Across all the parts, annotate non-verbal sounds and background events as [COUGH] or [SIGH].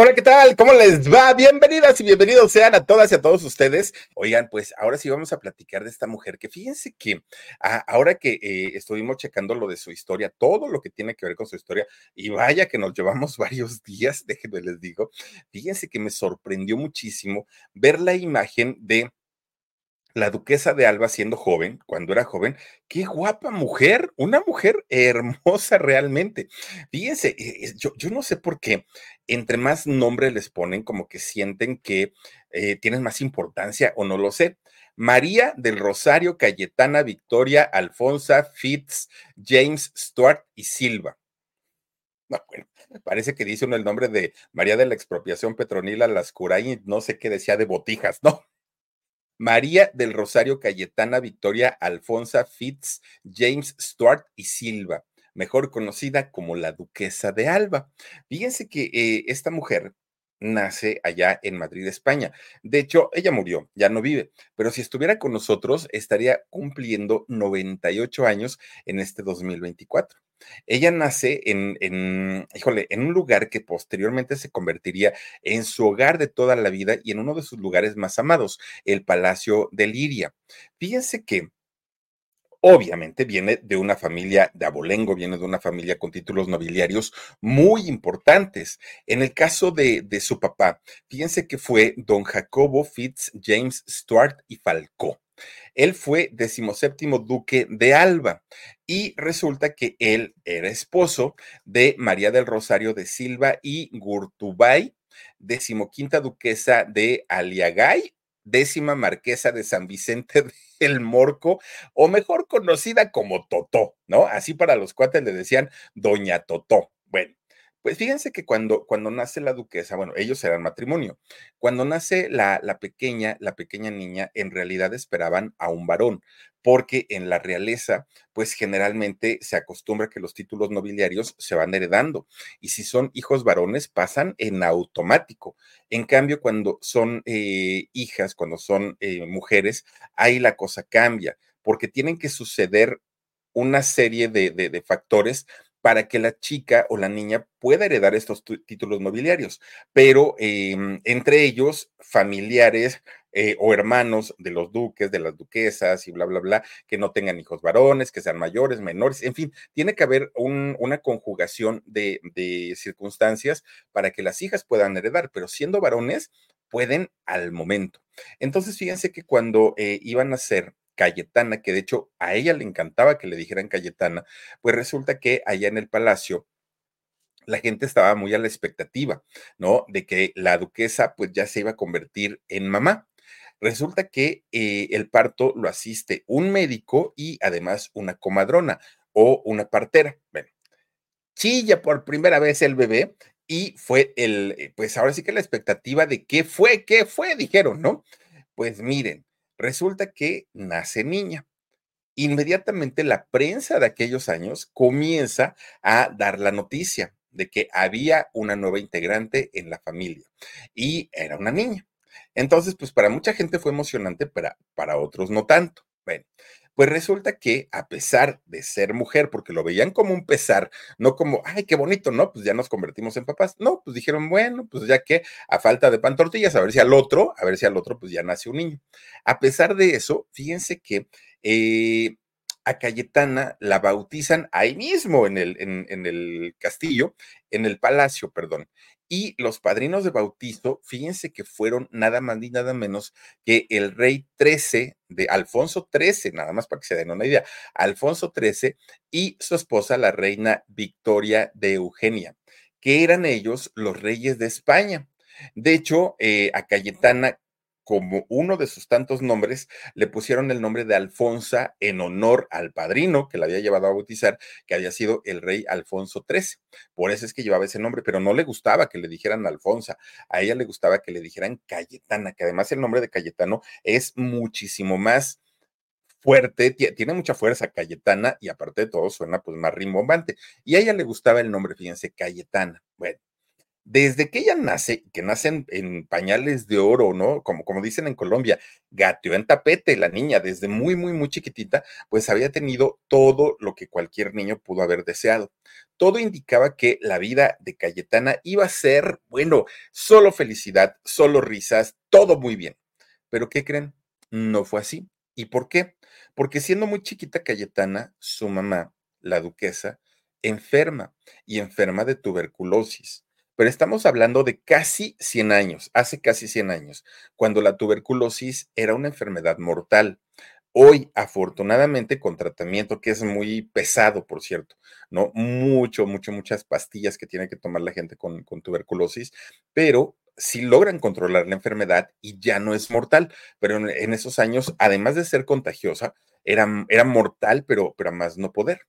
Hola, ¿qué tal? ¿Cómo les va? Bienvenidas y bienvenidos sean a todas y a todos ustedes. Oigan, pues ahora sí vamos a platicar de esta mujer que fíjense que ah, ahora que eh, estuvimos checando lo de su historia, todo lo que tiene que ver con su historia, y vaya que nos llevamos [LAUGHS] varios días, déjenme les digo, fíjense que me sorprendió muchísimo ver la imagen de la duquesa de Alba siendo joven, cuando era joven, qué guapa mujer, una mujer hermosa realmente. Fíjense, eh, yo, yo no sé por qué, entre más nombres les ponen, como que sienten que eh, tienen más importancia o no lo sé. María del Rosario, Cayetana, Victoria, Alfonsa, Fitz, James, Stuart y Silva. No, bueno, parece que dice uno el nombre de María de la Expropiación Petronila Lascurain, no sé qué decía de botijas, ¿no? María del Rosario Cayetana Victoria Alfonsa Fitz James Stuart y Silva, mejor conocida como la Duquesa de Alba. Fíjense que eh, esta mujer nace allá en Madrid, España. De hecho, ella murió, ya no vive, pero si estuviera con nosotros, estaría cumpliendo 98 años en este 2024. Ella nace en, híjole, en un lugar que posteriormente se convertiría en su hogar de toda la vida y en uno de sus lugares más amados, el Palacio de Liria. Fíjense que obviamente viene de una familia de abolengo, viene de una familia con títulos nobiliarios muy importantes. En el caso de, de su papá, fíjense que fue don Jacobo Fitz James Stuart y Falcó. Él fue decimoséptimo duque de Alba y resulta que él era esposo de María del Rosario de Silva y Gurtubay, decimoquinta duquesa de Aliagay, décima marquesa de San Vicente del [LAUGHS] Morco, o mejor conocida como Totó, ¿no? Así para los cuates le decían Doña Totó. Pues fíjense que cuando, cuando nace la duquesa, bueno, ellos eran matrimonio. Cuando nace la, la pequeña, la pequeña niña, en realidad esperaban a un varón, porque en la realeza, pues generalmente se acostumbra que los títulos nobiliarios se van heredando y si son hijos varones pasan en automático. En cambio, cuando son eh, hijas, cuando son eh, mujeres, ahí la cosa cambia, porque tienen que suceder una serie de, de factores para que la chica o la niña pueda heredar estos títulos nobiliarios, pero eh, entre ellos familiares eh, o hermanos de los duques, de las duquesas y bla, bla, bla, que no tengan hijos varones, que sean mayores, menores, en fin, tiene que haber un, una conjugación de, de circunstancias para que las hijas puedan heredar, pero siendo varones, pueden al momento. Entonces, fíjense que cuando eh, iban a ser Cayetana, que de hecho a ella le encantaba que le dijeran Cayetana, pues resulta que allá en el palacio la gente estaba muy a la expectativa, ¿no? De que la duquesa pues ya se iba a convertir en mamá. Resulta que eh, el parto lo asiste un médico y además una comadrona o una partera. Bueno, chilla por primera vez el bebé y fue el, eh, pues ahora sí que la expectativa de qué fue, qué fue, dijeron, ¿no? Pues miren, Resulta que nace niña. Inmediatamente la prensa de aquellos años comienza a dar la noticia de que había una nueva integrante en la familia y era una niña. Entonces, pues para mucha gente fue emocionante, pero para otros no tanto. Bueno, pues resulta que a pesar de ser mujer, porque lo veían como un pesar, no como, ay, qué bonito, ¿no? Pues ya nos convertimos en papás. No, pues dijeron, bueno, pues ya que a falta de pan tortillas, a ver si al otro, a ver si al otro, pues ya nace un niño. A pesar de eso, fíjense que eh, a Cayetana la bautizan ahí mismo en el, en, el castillo, en el palacio, perdón. Y los padrinos de bautizo, fíjense que fueron nada más ni nada menos que el rey 13 de Alfonso XIII, nada más para que se den una idea, Alfonso XIII y su esposa, la reina Victoria de Eugenia, que eran ellos los reyes de España. De hecho, eh, a Cayetana como uno de sus tantos nombres, le pusieron el nombre de Alfonsa en honor al padrino que la había llevado a bautizar, que había sido el rey Alfonso XIII. Por eso es que llevaba ese nombre, pero no le gustaba que le dijeran Alfonsa, a ella le gustaba que le dijeran Cayetana, que además el nombre de Cayetano es muchísimo más fuerte, tiene mucha fuerza Cayetana y aparte de todo suena pues más rimbombante. Y a ella le gustaba el nombre, fíjense, Cayetana. Bueno, desde que ella nace, que nacen en pañales de oro, ¿no? Como, como dicen en Colombia, gateó en tapete la niña, desde muy, muy, muy chiquitita, pues había tenido todo lo que cualquier niño pudo haber deseado. Todo indicaba que la vida de Cayetana iba a ser, bueno, solo felicidad, solo risas, todo muy bien. Pero ¿qué creen? No fue así. ¿Y por qué? Porque siendo muy chiquita Cayetana, su mamá, la duquesa, enferma y enferma de tuberculosis pero estamos hablando de casi 100 años, hace casi 100 años, cuando la tuberculosis era una enfermedad mortal. Hoy, afortunadamente, con tratamiento que es muy pesado, por cierto, ¿no? Mucho, mucho, muchas pastillas que tiene que tomar la gente con, tuberculosis, pero sí logran controlar la enfermedad y ya no es mortal. Pero en, esos años, además de ser contagiosa, era, era mortal, pero, pero más no poder.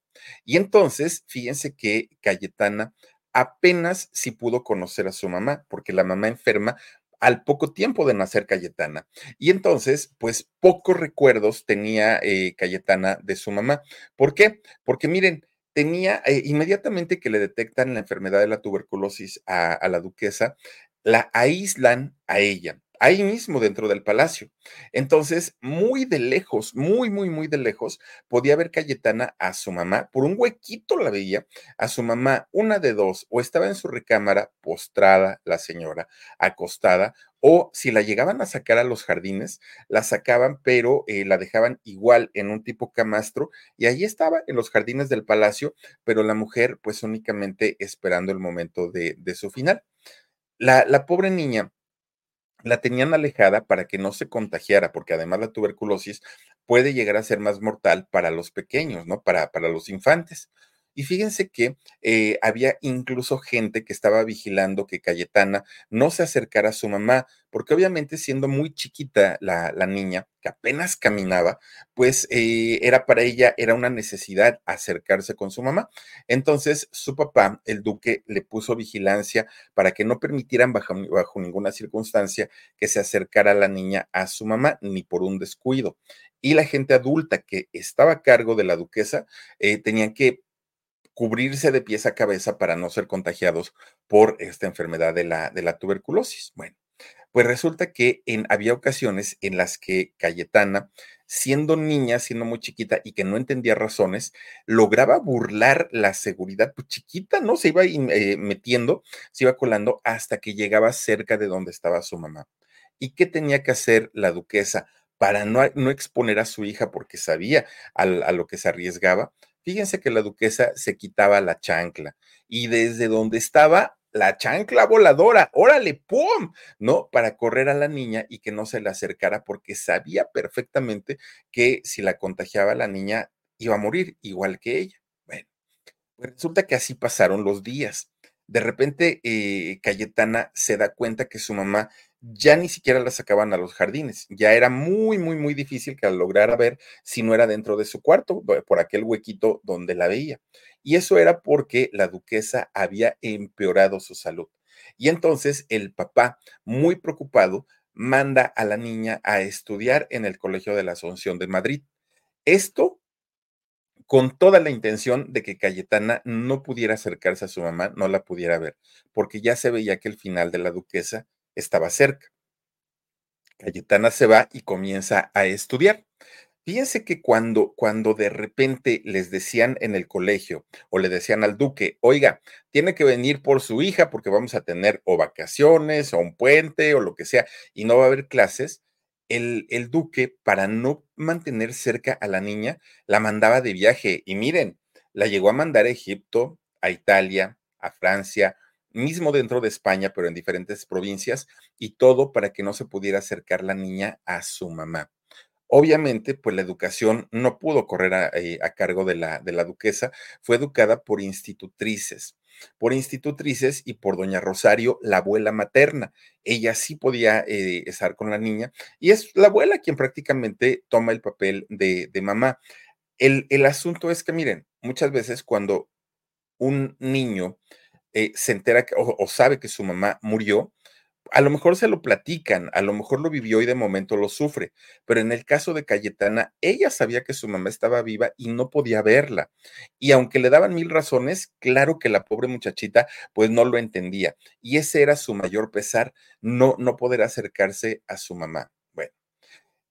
Y entonces, fíjense que Cayetana apenas si pudo conocer a su mamá, porque la mamá enferma al poco tiempo de nacer Cayetana. Y entonces, pues pocos recuerdos tenía eh, Cayetana de su mamá. ¿Por qué? Porque miren, tenía eh, inmediatamente que le detectan la enfermedad de la tuberculosis a la duquesa, la aíslan a ella ahí mismo dentro del palacio. Entonces, muy de lejos, muy, muy, muy de lejos, podía ver Cayetana a su mamá, por un huequito la veía, a su mamá, una de dos, o estaba en su recámara postrada la señora, acostada, o si la llegaban a sacar a los jardines, la sacaban, pero eh, la dejaban igual en un tipo camastro, y ahí estaba en los jardines del palacio, pero la mujer pues únicamente esperando el momento de, su final. La, la pobre niña la tenían alejada para que no se contagiara, porque además la tuberculosis puede llegar a ser más mortal para los pequeños, ¿no? Para, para los infantes. Y fíjense que eh, había incluso gente que estaba vigilando que Cayetana no se acercara a su mamá, porque obviamente siendo muy chiquita la, niña, que apenas caminaba, pues eh, era para ella, era una necesidad acercarse con su mamá. Entonces su papá, el duque, le puso vigilancia para que no permitieran bajo, bajo ninguna circunstancia que se acercara la niña a su mamá, ni por un descuido y la gente adulta que estaba a cargo de la duquesa eh, tenían que cubrirse de pies a cabeza para no ser contagiados por esta enfermedad de la, de la tuberculosis. Bueno, pues resulta que en, había ocasiones en las que Cayetana, siendo niña, siendo muy chiquita y que no entendía razones, lograba burlar la seguridad, pues chiquita, ¿no? Se iba eh, metiendo, se iba colando hasta que llegaba cerca de donde estaba su mamá. ¿Y qué tenía que hacer la duquesa para no, no exponer a su hija porque sabía a lo que se arriesgaba? Fíjense que la duquesa se quitaba la chancla y desde donde estaba la chancla voladora, órale, ¡pum! ¿No? Para correr a la niña y que no se le acercara porque sabía perfectamente que si la contagiaba la niña iba a morir igual que ella. Bueno, pues resulta que así pasaron los días. De repente, eh, Cayetana se da cuenta que su mamá ya ni siquiera la sacaban a los jardines. Ya era muy, muy, muy difícil que lograra ver si no era dentro de su cuarto, por aquel huequito donde la veía. Y eso era porque la duquesa había empeorado su salud. Y entonces el papá, muy preocupado, manda a la niña a estudiar en el Colegio de la Asunción de Madrid. Esto con toda la intención de que Cayetana no pudiera acercarse a su mamá, no la pudiera ver, porque ya se veía que el final de la duquesa estaba cerca. Cayetana se va y comienza a estudiar. Fíjense que cuando, cuando de repente les decían en el colegio o le decían al duque, oiga, tiene que venir por su hija porque vamos a tener o vacaciones o un puente o lo que sea y no va a haber clases, el, el duque, para no mantener cerca a la niña, la mandaba de viaje. Y miren, la llegó a mandar a Egipto, a Italia, a Francia, mismo dentro de España, pero en diferentes provincias, y todo para que no se pudiera acercar la niña a su mamá. Obviamente, pues la educación no pudo correr a, eh, cargo de la, de la duquesa, fue educada por institutrices por institutrices y por doña Rosario, la abuela materna. Ella sí podía eh, estar con la niña y es la abuela quien prácticamente toma el papel de, mamá. El, el, asunto es que, miren, muchas veces cuando un niño eh, se entera o, sabe que su mamá murió, a lo mejor se lo platican, a lo mejor lo vivió y de momento lo sufre, pero en el caso de Cayetana, ella sabía que su mamá estaba viva y no podía verla. Y aunque le daban mil razones, claro que la pobre muchachita pues no lo entendía. Y ese era su mayor pesar, no, no poder acercarse a su mamá. Bueno,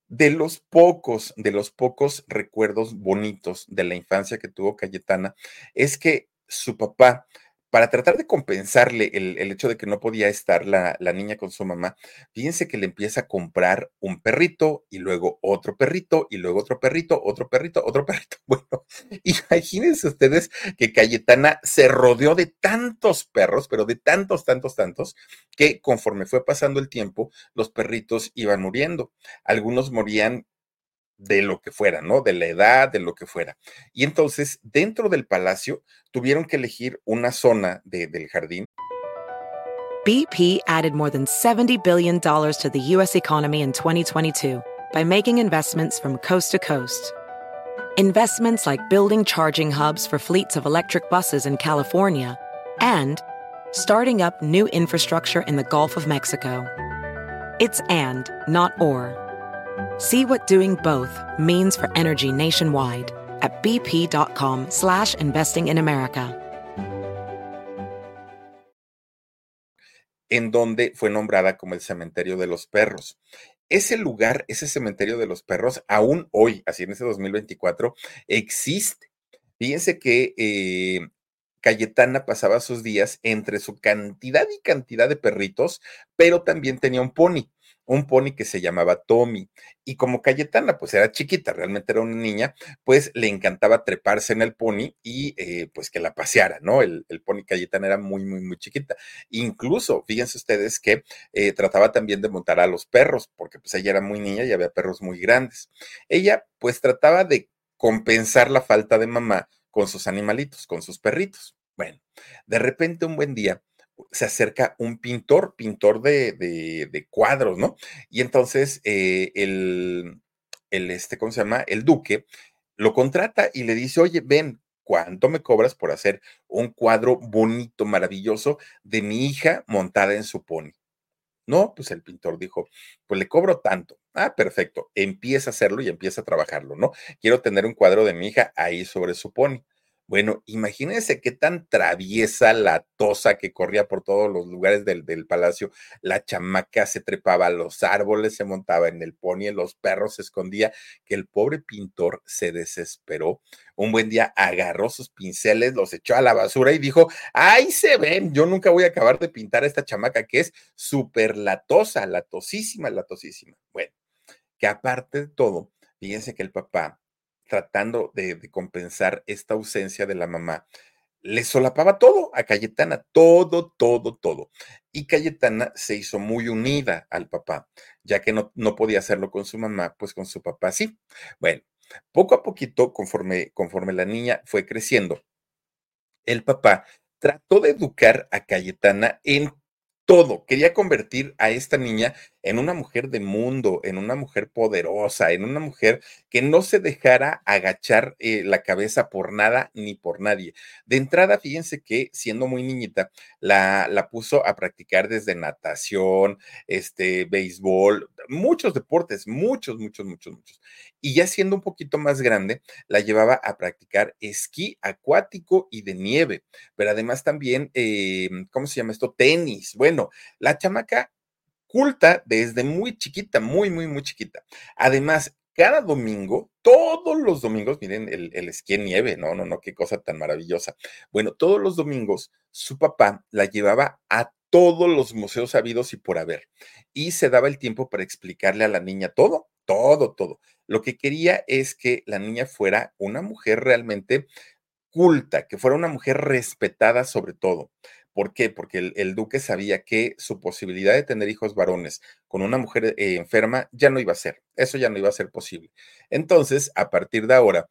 de los pocos, de los pocos recuerdos bonitos de la infancia que tuvo Cayetana, es que su papá para tratar de compensarle el, hecho de que no podía estar la, niña con su mamá, fíjense que le empieza a comprar un perrito y luego otro perrito y luego otro perrito, otro perrito, otro [LAUGHS] perrito. Bueno, imagínense ustedes que Cayetana se rodeó de tantos perros, pero de tantos, tantos, tantos, que conforme fue pasando el tiempo, los perritos iban muriendo. Algunos morían de lo que fuera, ¿no? De la edad, de lo que fuera. Y entonces, dentro del palacio, tuvieron que elegir una zona de, del jardín. BP added more than $70 billion to the U.S. economy in 2022 by making investments from coast to coast. Investments like building charging hubs for fleets of electric buses in California and starting up new infrastructure in the Gulf of Mexico. It's and, not or. See what doing both means for energy nationwide at bp.com slash investing in America. En donde fue nombrada como el cementerio de los perros. Ese lugar, ese cementerio de los perros, aún hoy, así en ese 2024, existe. Fíjense que eh, Cayetana pasaba sus días entre su cantidad y cantidad de perritos, pero también tenía un pony un pony que se llamaba Tommy. Y como Cayetana, pues era chiquita, realmente era una niña, pues le encantaba treparse en el pony y eh, pues que la paseara, ¿no? El, pony Cayetana era muy, muy, muy chiquita. Incluso, fíjense ustedes que eh, trataba también de montar a los perros, porque pues ella era muy niña y había perros muy grandes. Ella pues trataba de compensar la falta de mamá con sus animalitos, con sus perritos. Bueno, de repente un buen día se acerca un pintor, pintor de, cuadros, ¿no? Y entonces eh, el, el, este, ¿cómo se llama? El duque lo contrata y le dice, oye, ven, ¿cuánto me cobras por hacer un cuadro bonito, maravilloso de mi hija montada en su pony? No, pues el pintor dijo, pues le cobro tanto. Ah, perfecto. Empieza a hacerlo y empieza a trabajarlo, ¿no? Quiero tener un cuadro de mi hija ahí sobre su pony. Bueno, imagínense qué tan traviesa la tosa que corría por todos los lugares del, palacio. La chamaca se trepaba a los árboles, se montaba en el pony, los perros se escondía, que el pobre pintor se desesperó. Un buen día agarró sus pinceles, los echó a la basura y dijo, ahí se ven, yo nunca voy a acabar de pintar a esta chamaca que es súper latosa, latosísima, latosísima. Bueno, que aparte de todo, fíjense que el papá tratando de, compensar esta ausencia de la mamá, le solapaba todo a Cayetana, todo, todo, todo. Y Cayetana se hizo muy unida al papá, ya que no, no podía hacerlo con su mamá, pues con su papá sí. Bueno, poco a poquito, conforme, conforme la niña fue creciendo, el papá trató de educar a Cayetana en todo. Quería convertir a esta niña en una mujer de mundo, en una mujer poderosa, en una mujer que no se dejara agachar eh, la cabeza por nada ni por nadie. De entrada, fíjense que siendo muy niñita, la, la puso a practicar desde natación, este, béisbol, muchos deportes, muchos, muchos, muchos, muchos. Y ya siendo un poquito más grande, la llevaba a practicar esquí acuático y de nieve, pero además también, eh, ¿cómo se llama esto? Tenis. Bueno, la chamaca culta desde muy chiquita, muy, muy, muy chiquita. Además, cada domingo, todos los domingos, miren el, el esquí en nieve, no, no, no, qué cosa tan maravillosa. Bueno, todos los domingos su papá la llevaba a todos los museos habidos y por haber. Y se daba el tiempo para explicarle a la niña todo, todo, todo. Lo que quería es que la niña fuera una mujer realmente culta, que fuera una mujer respetada sobre todo. ¿Por qué? Porque el, duque sabía que su posibilidad de tener hijos varones con una mujer eh, enferma ya no iba a ser, eso ya no iba a ser posible. Entonces, a partir de ahora,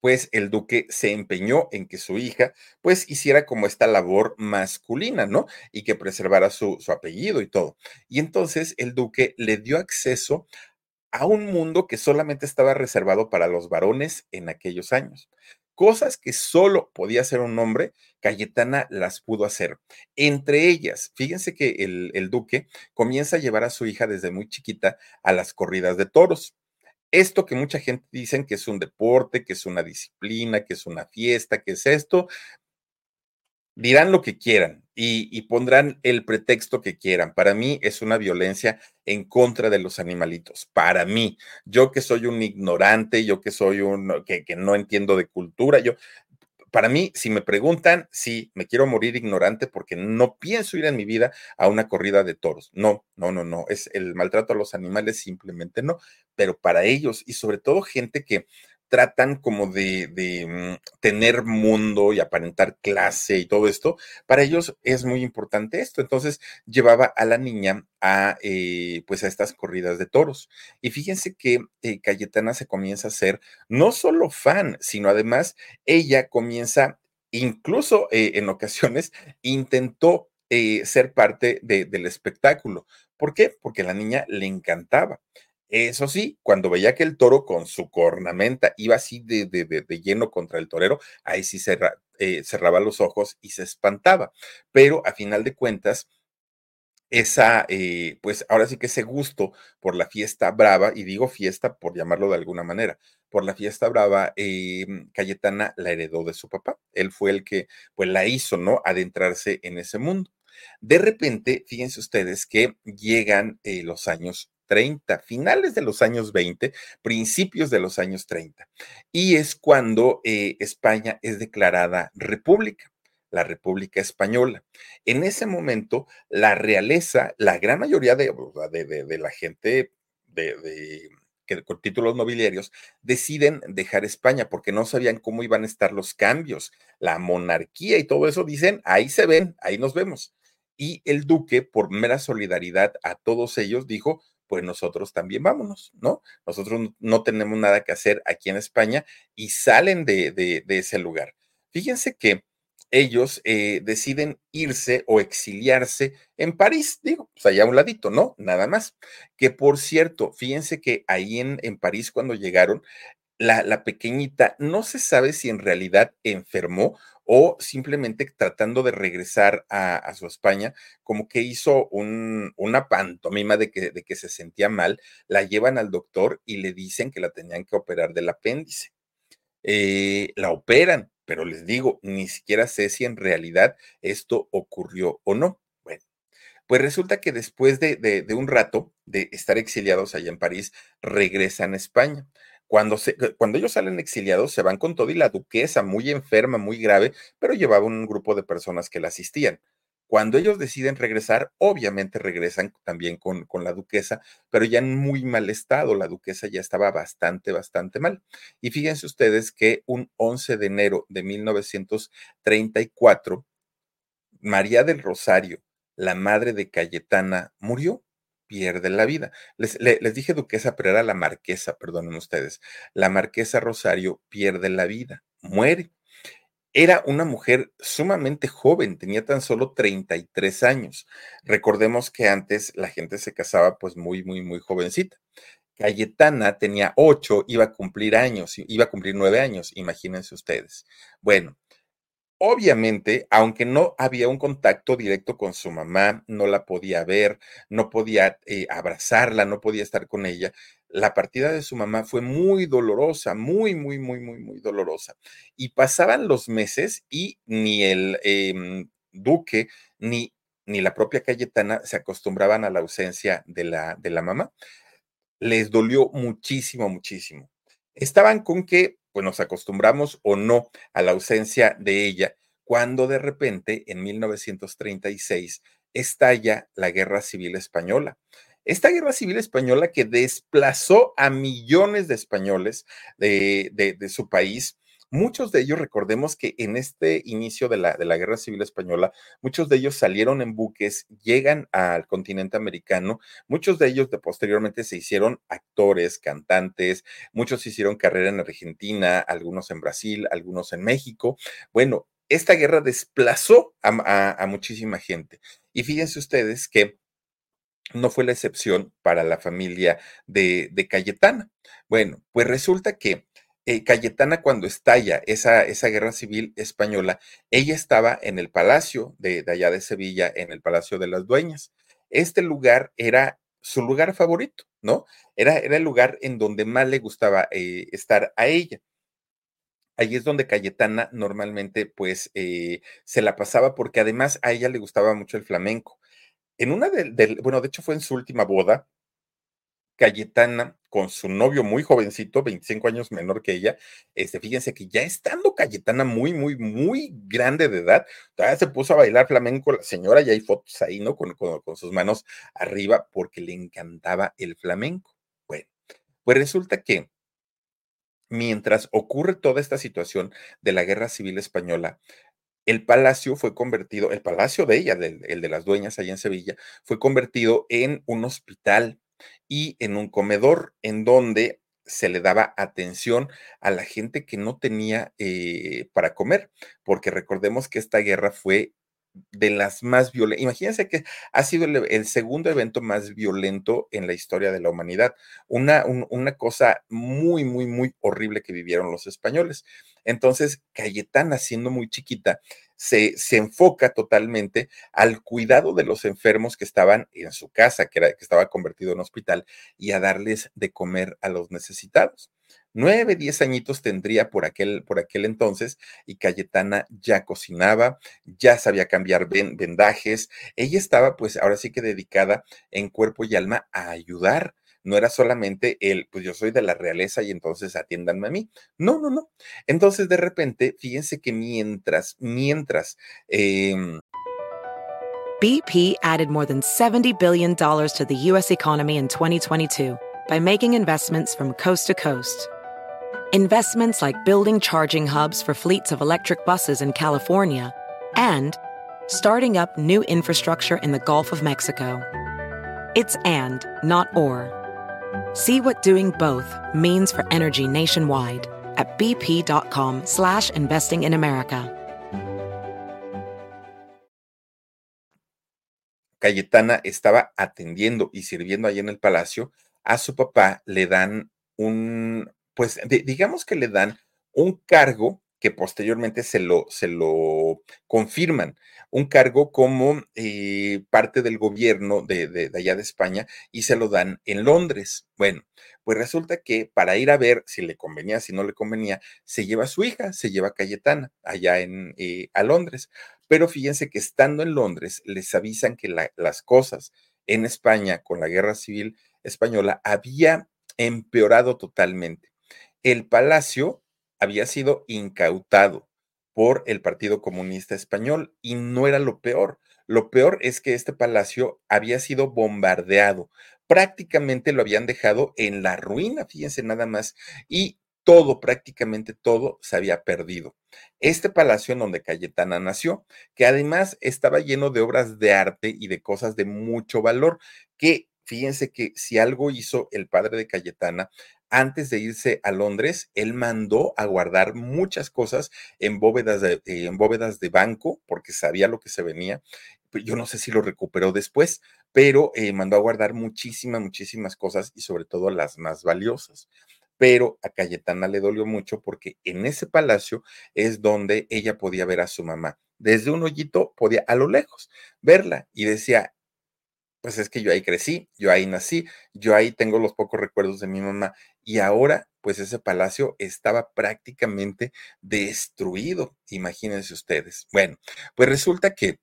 pues el duque se empeñó en que su hija pues hiciera como esta labor masculina, ¿no? Y que preservara su, su apellido y todo. Y entonces el duque le dio acceso a un mundo que solamente estaba reservado para los varones en aquellos años. Cosas que solo podía hacer un hombre, Cayetana las pudo hacer. Entre ellas, fíjense que el, el duque comienza a llevar a su hija desde muy chiquita a las corridas de toros esto que mucha gente dicen que es un deporte, que es una disciplina, que es una fiesta, que es esto, dirán lo que quieran y, y, pondrán el pretexto que quieran. Para mí es una violencia en contra de los animalitos. Para mí, yo que soy un ignorante, yo que soy un que, que no entiendo de cultura, yo para mí, si me preguntan, sí, me quiero morir ignorante porque no pienso ir en mi vida a una corrida de toros. No, no, no, no. Es el maltrato a los animales, simplemente no. Pero para ellos y sobre todo gente que tratan como de, mm, tener mundo y aparentar clase y todo esto, para ellos es muy importante esto. Entonces llevaba a la niña a, eh, pues a estas corridas de toros. Y fíjense que eh, Cayetana se comienza a ser no solo fan, sino además ella comienza, incluso eh, en ocasiones, [LAUGHS] intentó ser parte del espectáculo. ¿Por qué? Porque la niña le encantaba. Eso sí, cuando veía que el toro con su cornamenta iba así de, de, lleno contra el torero, ahí sí eh, cerraba los ojos y se espantaba. Pero a final de cuentas, esa, eh, pues ahora sí que ese gusto por la fiesta brava, y digo fiesta por llamarlo de alguna manera, por la fiesta brava, eh, Cayetana la heredó de su papá. Él fue el que, pues la hizo, ¿no? Adentrarse en ese mundo. De repente, fíjense ustedes que llegan los años 30, finales de los años 20, principios de los años 30. Y es cuando eh, España es declarada república la República Española. En ese momento, la realeza, la gran mayoría de, la gente de, con títulos nobiliarios, deciden dejar España porque no sabían cómo iban a estar los cambios, la monarquía y todo eso, dicen, ahí se ven, ahí nos vemos. Y el duque, por mera solidaridad a todos ellos, dijo, pues nosotros también vámonos, ¿no? Nosotros no tenemos nada que hacer aquí en España y salen de, ese lugar. Fíjense que ellos eh, deciden irse o exiliarse en París, digo, pues allá a un ladito, ¿no? Nada más. Que por cierto, fíjense que ahí en, en París cuando llegaron, la, la pequeñita no se sabe si en realidad enfermó o simplemente tratando de regresar a, su España, como que hizo una pantomima de que, de que se sentía mal, la llevan al doctor y le dicen que la tenían que operar del apéndice. Eh, la operan, pero les digo, ni siquiera sé si en realidad esto ocurrió o no. Bueno, pues resulta que después de, de un rato de estar exiliados allá en París, regresan a España. Cuando, se, cuando ellos salen exiliados, se van con todo y la duquesa, muy enferma, muy grave, pero llevaba un grupo de personas que la asistían. Cuando ellos deciden regresar, obviamente regresan también con, con, la duquesa, pero ya en muy mal estado. La duquesa ya estaba bastante, bastante mal. Y fíjense ustedes que un 11 de enero de 1934, María del Rosario, la madre de Cayetana, murió pierde la vida. Les, dije duquesa, pero era la marquesa, perdonen ustedes. La marquesa Rosario pierde la vida, muere. Era una mujer sumamente joven, tenía tan solo 33 años. Recordemos que antes la gente se casaba pues muy, muy, muy jovencita. Cayetana tenía ocho, iba a cumplir años, iba a cumplir nueve años, imagínense ustedes. Bueno, Obviamente, aunque no había un contacto directo con su mamá, no la podía ver, no podía eh, abrazarla, no podía estar con ella, la partida de su mamá fue muy dolorosa, muy, muy, muy, muy, muy dolorosa. Y pasaban los meses y ni el em, duque ni, ni la propia Cayetana se acostumbraban a la ausencia de la, de la mamá. Les dolió muchísimo, muchísimo. Estaban con que pues nos acostumbramos o no a la ausencia de ella, cuando de repente en 1936 estalla la Guerra Civil Española. Esta guerra civil española que desplazó a millones de españoles de, de su país, Muchos de ellos, recordemos que en este inicio de la, de la, Guerra Civil Española, muchos de ellos salieron en buques, llegan al continente americano, muchos de ellos de posteriormente se hicieron actores, cantantes, muchos hicieron carrera en Argentina, algunos en Brasil, algunos en México. Bueno, esta guerra desplazó a, muchísima gente. Y fíjense ustedes que no fue la excepción para la familia de, de Cayetana. Bueno, pues resulta que eh, Cayetana cuando estalla esa, esa guerra civil española, ella estaba en el palacio de, allá de Sevilla, en el Palacio de las Dueñas. Este lugar era su lugar favorito, ¿no? Era, era el lugar en donde más le gustaba eh, estar a ella. Ahí es donde Cayetana normalmente pues eh, se la pasaba porque además a ella le gustaba mucho el flamenco. En una del, bueno, de hecho fue en su última boda, Cayetana con su novio muy jovencito, 25 años menor que ella, este, fíjense que ya estando Cayetana muy, muy, muy grande de edad, todavía se puso a bailar flamenco la señora, y hay fotos ahí, ¿no? Con, con sus manos arriba porque le encantaba el flamenco. Bueno, pues resulta que mientras ocurre toda esta situación de la guerra civil española, el palacio fue convertido, el palacio de ella, el de las dueñas allá en Sevilla, fue convertido en un hospital y en un comedor en donde se le daba atención a la gente que no tenía eh, para comer, porque recordemos que esta guerra fue de las más violentas. Imagínense que ha sido el, segundo evento más violento en la historia de la humanidad. Una, una cosa muy, muy, muy horrible que vivieron los españoles. Entonces, Cayetana, siendo muy chiquita, se, se, enfoca totalmente al cuidado de los enfermos que estaban en su casa, que, era, que estaba convertido en hospital, y a darles de comer a los necesitados. Nueve, diez añitos tendría por aquel, por aquel entonces y Cayetana ya cocinaba, ya sabía cambiar vendajes. Ella estaba pues ahora sí que dedicada en cuerpo y alma a ayudar. No era solamente el, pues yo soy de la realeza y entonces atiéndanme a mí. No, no, no. Entonces de repente, fíjense que mientras, mientras... Eh, BP added more than $70 billion to the U.S. economy in 2022 by making investments from coast to coast. investments like building charging hubs for fleets of electric buses in California, and starting up new infrastructure in the Gulf of Mexico. It's and, not or. See what doing both means for energy nationwide at bp.com slash investing in America. Cayetana estaba atendiendo y sirviendo ahí en el palacio. A su papá le dan un pues digamos que le dan un cargo que posteriormente se lo, se lo confirman, un cargo como eh, parte del gobierno de, de, allá de España y se lo dan en Londres. Bueno, pues resulta que para ir a ver si le convenía, si no le convenía, se lleva a su hija, se lleva a Cayetana allá en, eh, a Londres. Pero fíjense que estando en Londres les avisan que las cosas en España con la guerra civil española había empeorado totalmente el palacio había sido incautado por el Partido Comunista Español y no era lo peor. Lo peor es que este palacio había sido bombardeado. Prácticamente lo habían dejado en la ruina, fíjense nada más. Y todo, prácticamente todo, se había perdido. Este palacio en donde Cayetana nació, que además estaba lleno de obras de arte y de cosas de mucho valor, que fíjense que si algo hizo el padre de Cayetana antes de irse a Londres, él mandó a guardar muchas cosas en bóvedas de, en bóvedas de banco, porque sabía lo que se venía. Yo no sé si lo recuperó después, pero eh, mandó a guardar muchísimas, muchísimas cosas y sobre todo las más valiosas. Pero a Cayetana le dolió mucho porque en ese palacio es donde ella podía ver a su mamá. Desde un hoyito podía a lo lejos verla y decía, pues es que yo ahí crecí, yo ahí nací, yo ahí tengo los pocos recuerdos de mi mamá y ahora pues ese palacio estaba prácticamente destruido, imagínense ustedes. Bueno, pues resulta que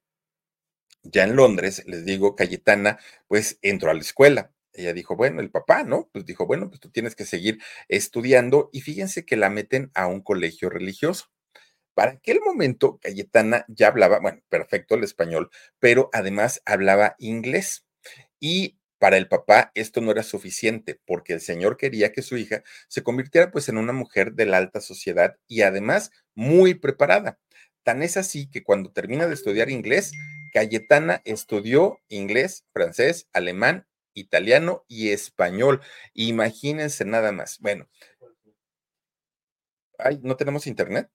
ya en Londres, les digo, Cayetana, pues entró a la escuela. Ella dijo, bueno, el papá, ¿no? Pues dijo, bueno, pues tú tienes que seguir estudiando y fíjense que la meten a un colegio religioso. Para aquel momento, Cayetana ya hablaba, bueno, perfecto el español, pero además hablaba inglés. Y para el papá esto no era suficiente porque el señor quería que su hija se convirtiera pues en una mujer de la alta sociedad y además muy preparada. Tan es así que cuando termina de estudiar inglés, Cayetana estudió inglés, francés, alemán, italiano y español. Imagínense nada más. Bueno. Ay, ¿no tenemos internet?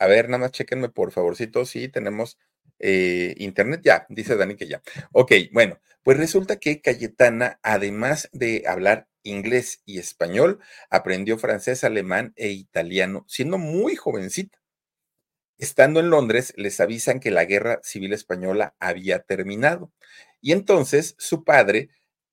A ver, nada más chequenme por favorcito. Sí, tenemos eh, internet. Ya, dice Dani que ya. Ok, bueno, pues resulta que Cayetana, además de hablar inglés y español, aprendió francés, alemán e italiano, siendo muy jovencita. Estando en Londres, les avisan que la guerra civil española había terminado. Y entonces su padre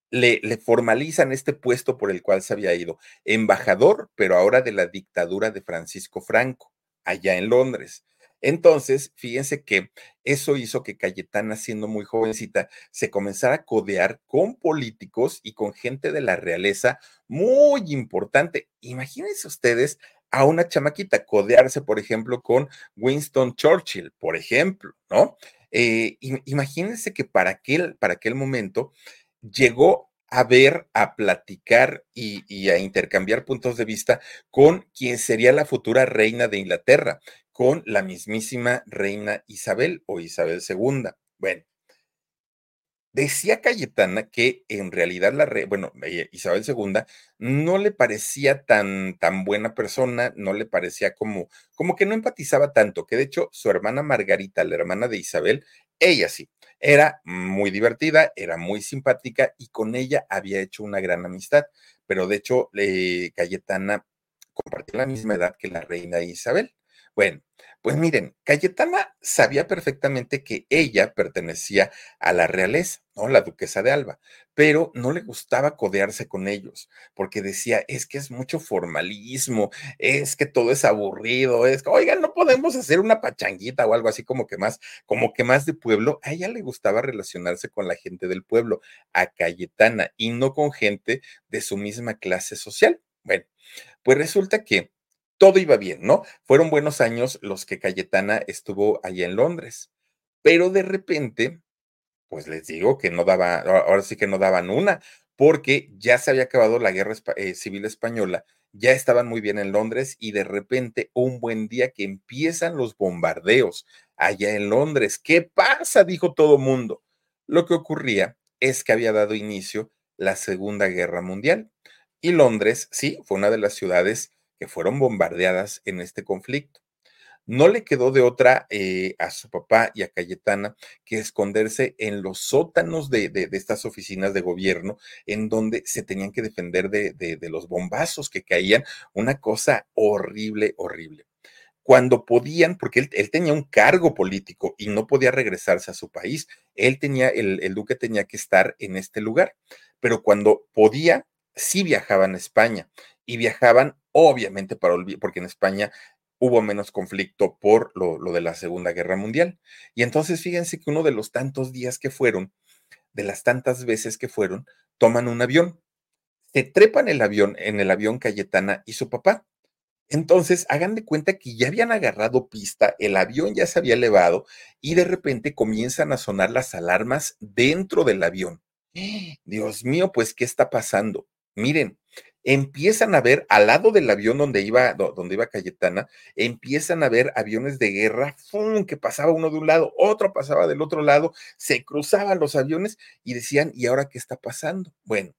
le, le, formalizan este puesto por el cual se había ido, embajador, pero ahora de la dictadura de Francisco Franco, allá en Londres. Entonces, fíjense que eso hizo que Cayetana, siendo muy jovencita, se comenzara a codear con políticos y con gente de la realeza muy importante. Imagínense ustedes a una chamaquita, codearse, por ejemplo, con Winston Churchill, por ejemplo, ¿no? Eh, imagínense que para aquel, para aquel momento llegó a ver, a platicar y, a intercambiar puntos de vista con quien sería la futura reina de Inglaterra, con la mismísima reina Isabel o Isabel II. Bueno, Decía Cayetana que en realidad la, re, bueno, eh, Isabel II no le parecía tan, tan buena persona, no le parecía como, como que no empatizaba tanto, que de hecho su hermana Margarita, la hermana de Isabel, ella sí, era muy divertida, era muy simpática y con ella había hecho una gran amistad, pero de hecho eh, Cayetana compartía la misma edad que la reina Isabel. Bueno, pues miren, Cayetana sabía perfectamente que ella pertenecía a la realeza, ¿no? La duquesa de Alba, pero no le gustaba codearse con ellos, porque decía, es que es mucho formalismo, es que todo es aburrido, es que, oigan, no podemos hacer una pachanguita o algo así como que más, como que más de pueblo. A ella le gustaba relacionarse con la gente del pueblo, a Cayetana, y no con gente de su misma clase social. Bueno, pues resulta que todo iba bien, ¿no? Fueron buenos años los que Cayetana estuvo allá en Londres, pero de repente, pues les digo que no daba, ahora sí que no daban una, porque ya se había acabado la guerra eh, civil española, ya estaban muy bien en Londres y de repente un buen día que empiezan los bombardeos allá en Londres. ¿Qué pasa? dijo todo mundo. Lo que ocurría es que había dado inicio la Segunda Guerra Mundial y Londres, sí, fue una de las ciudades que fueron bombardeadas en este conflicto. No le quedó de otra eh, a su papá y a Cayetana que esconderse en los sótanos de, de, estas oficinas de gobierno en donde se tenían que defender de, de los bombazos que caían, una cosa horrible, horrible cuando podían, porque él, él, tenía un cargo político y no podía regresarse a su país, él tenía, el, el, duque tenía que estar en este lugar, pero cuando podía, sí viajaban a España y viajaban obviamente para olvidar, porque en España hubo menos conflicto por lo, lo, de la Segunda Guerra Mundial. Y entonces fíjense que uno de los tantos días que fueron, de las tantas veces que fueron, toman un avión, se trepan el avión, en el avión Cayetana y su papá. Entonces, hagan de cuenta que ya habían agarrado pista, el avión ya se había elevado y de repente comienzan a sonar las alarmas dentro del avión. [GASPS] Dios mío, pues, ¿qué está pasando? Miren, empiezan a ver al lado del avión donde iba, donde iba Cayetana, empiezan a ver aviones de guerra, ¡fum! que pasaba uno de un lado, otro pasaba del otro lado, se cruzaban los aviones y decían, ¿y ahora qué está pasando? Bueno,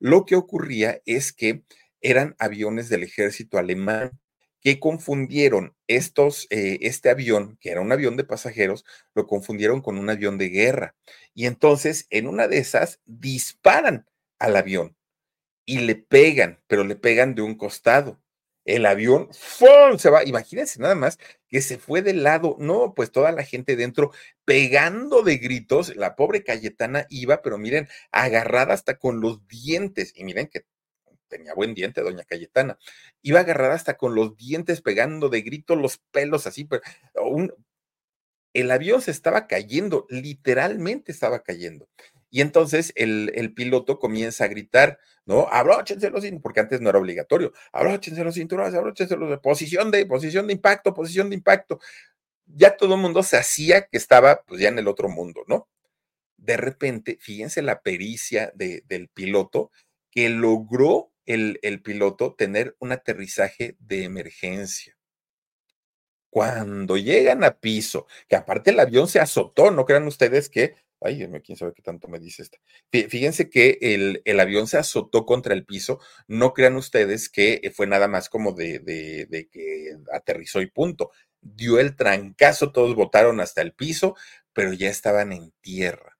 lo que ocurría es que eran aviones del ejército alemán que confundieron estos, eh, este avión, que era un avión de pasajeros, lo confundieron con un avión de guerra. Y entonces, en una de esas, disparan al avión y le pegan, pero le pegan de un costado. El avión ¡fum! se va. Imagínense nada más que se fue de lado. No, pues toda la gente dentro pegando de gritos. La pobre Cayetana iba, pero miren, agarrada hasta con los dientes. Y miren que tenía buen diente, doña Cayetana. Iba agarrada hasta con los dientes pegando de gritos, los pelos así. Pero un, el avión se estaba cayendo, literalmente estaba cayendo. Y entonces el, el, piloto comienza a gritar, ¿no? Abróchense los cinturones, porque antes no era obligatorio. Abróchense los cinturones, abróchense los posición de, posición de impacto, posición de impacto. Ya todo el mundo se hacía que estaba pues ya en el otro mundo, ¿no? De repente, fíjense la pericia de, del piloto que logró el, el piloto tener un aterrizaje de emergencia. Cuando llegan a piso, que aparte el avión se azotó, no crean ustedes que Ay, quién sabe qué tanto me dice esta. Fíjense que el, el, avión se azotó contra el piso. No crean ustedes que fue nada más como de, de, de, que aterrizó y punto. Dio el trancazo, todos botaron hasta el piso, pero ya estaban en tierra.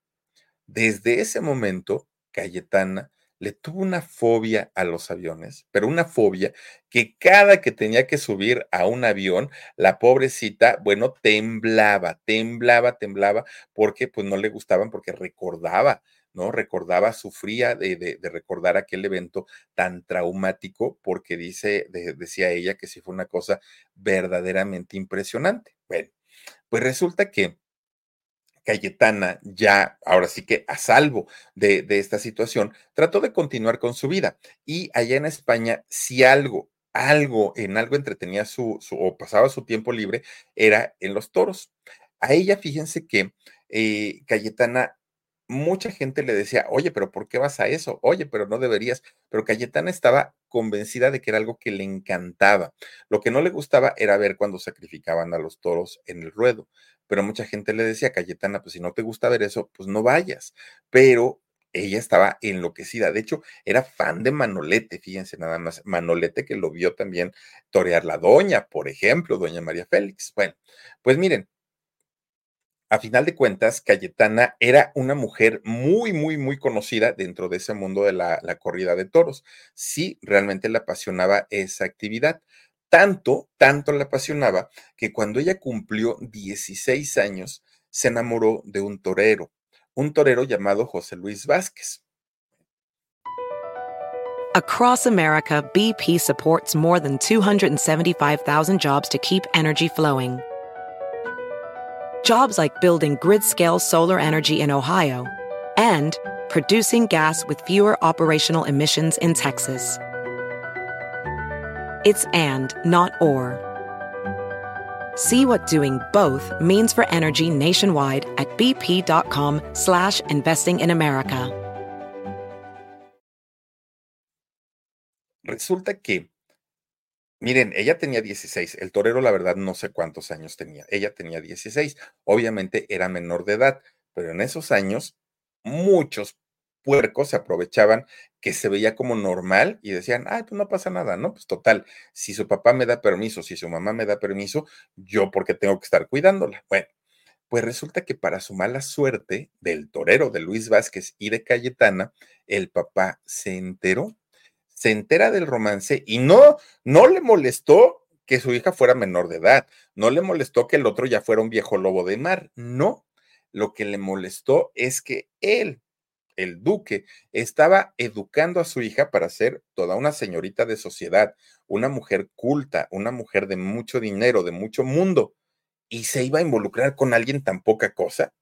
Desde ese momento, Cayetana le tuvo una fobia a los aviones, pero una fobia que cada que tenía que subir a un avión, la pobrecita, bueno, temblaba, temblaba, temblaba, porque pues no le gustaban, porque recordaba, ¿no? Recordaba, sufría de, de, recordar aquel evento tan traumático, porque dice, decía ella que sí fue una cosa verdaderamente impresionante. Bueno, pues resulta que Cayetana, ya ahora sí que a salvo de, esta situación, trató de continuar con su vida. Y allá en España, si algo, algo, en algo entretenía su, o pasaba su tiempo libre, era en los toros. A ella, fíjense que eh, Cayetana mucha gente le decía, oye, pero ¿por qué vas a eso? Oye, pero no deberías. Pero Cayetana estaba convencida de que era algo que le encantaba. Lo que no le gustaba era ver cuando sacrificaban a los toros en el ruedo. Pero mucha gente le decía, Cayetana, pues si no te gusta ver eso, pues no vayas. Pero ella estaba enloquecida. De hecho, era fan de Manolete, fíjense nada más. Manolete que lo vio también torear la doña, por ejemplo, doña María Félix. Bueno, pues miren, a final de cuentas, Cayetana era una mujer muy, muy, muy conocida dentro de ese mundo de la, corrida de toros. Sí, realmente le apasionaba esa actividad. Tanto, tanto le apasionaba que cuando ella cumplió 16 años, se enamoró de un torero, un torero llamado José Luis Vázquez. Across America, BP supports more than 275,000 jobs to keep energy flowing. Jobs like building grid scale solar energy in Ohio and producing gas with fewer operational emissions in Texas. It's and, not or. See what doing both means for energy nationwide at bp.com slash investing in America. Resulta que Miren, ella tenía 16, el torero la verdad no sé cuántos años tenía, ella tenía 16, obviamente era menor de edad, pero en esos años muchos puercos se aprovechaban que se veía como normal y decían, ay, pues no pasa nada, ¿no? Pues total, si su papá me da permiso, si su mamá me da permiso, yo porque tengo que estar cuidándola. Bueno, pues resulta que para su mala suerte del torero de Luis Vázquez y de Cayetana, el papá se enteró se entera del romance y no, no le molestó que su hija fuera menor de edad, no le molestó que el otro ya fuera un viejo lobo de mar, no, lo que le molestó es que él, el duque, estaba educando a su hija para ser toda una señorita de sociedad, una mujer culta, una mujer de mucho dinero, de mucho mundo, y se iba a involucrar con alguien tan poca cosa.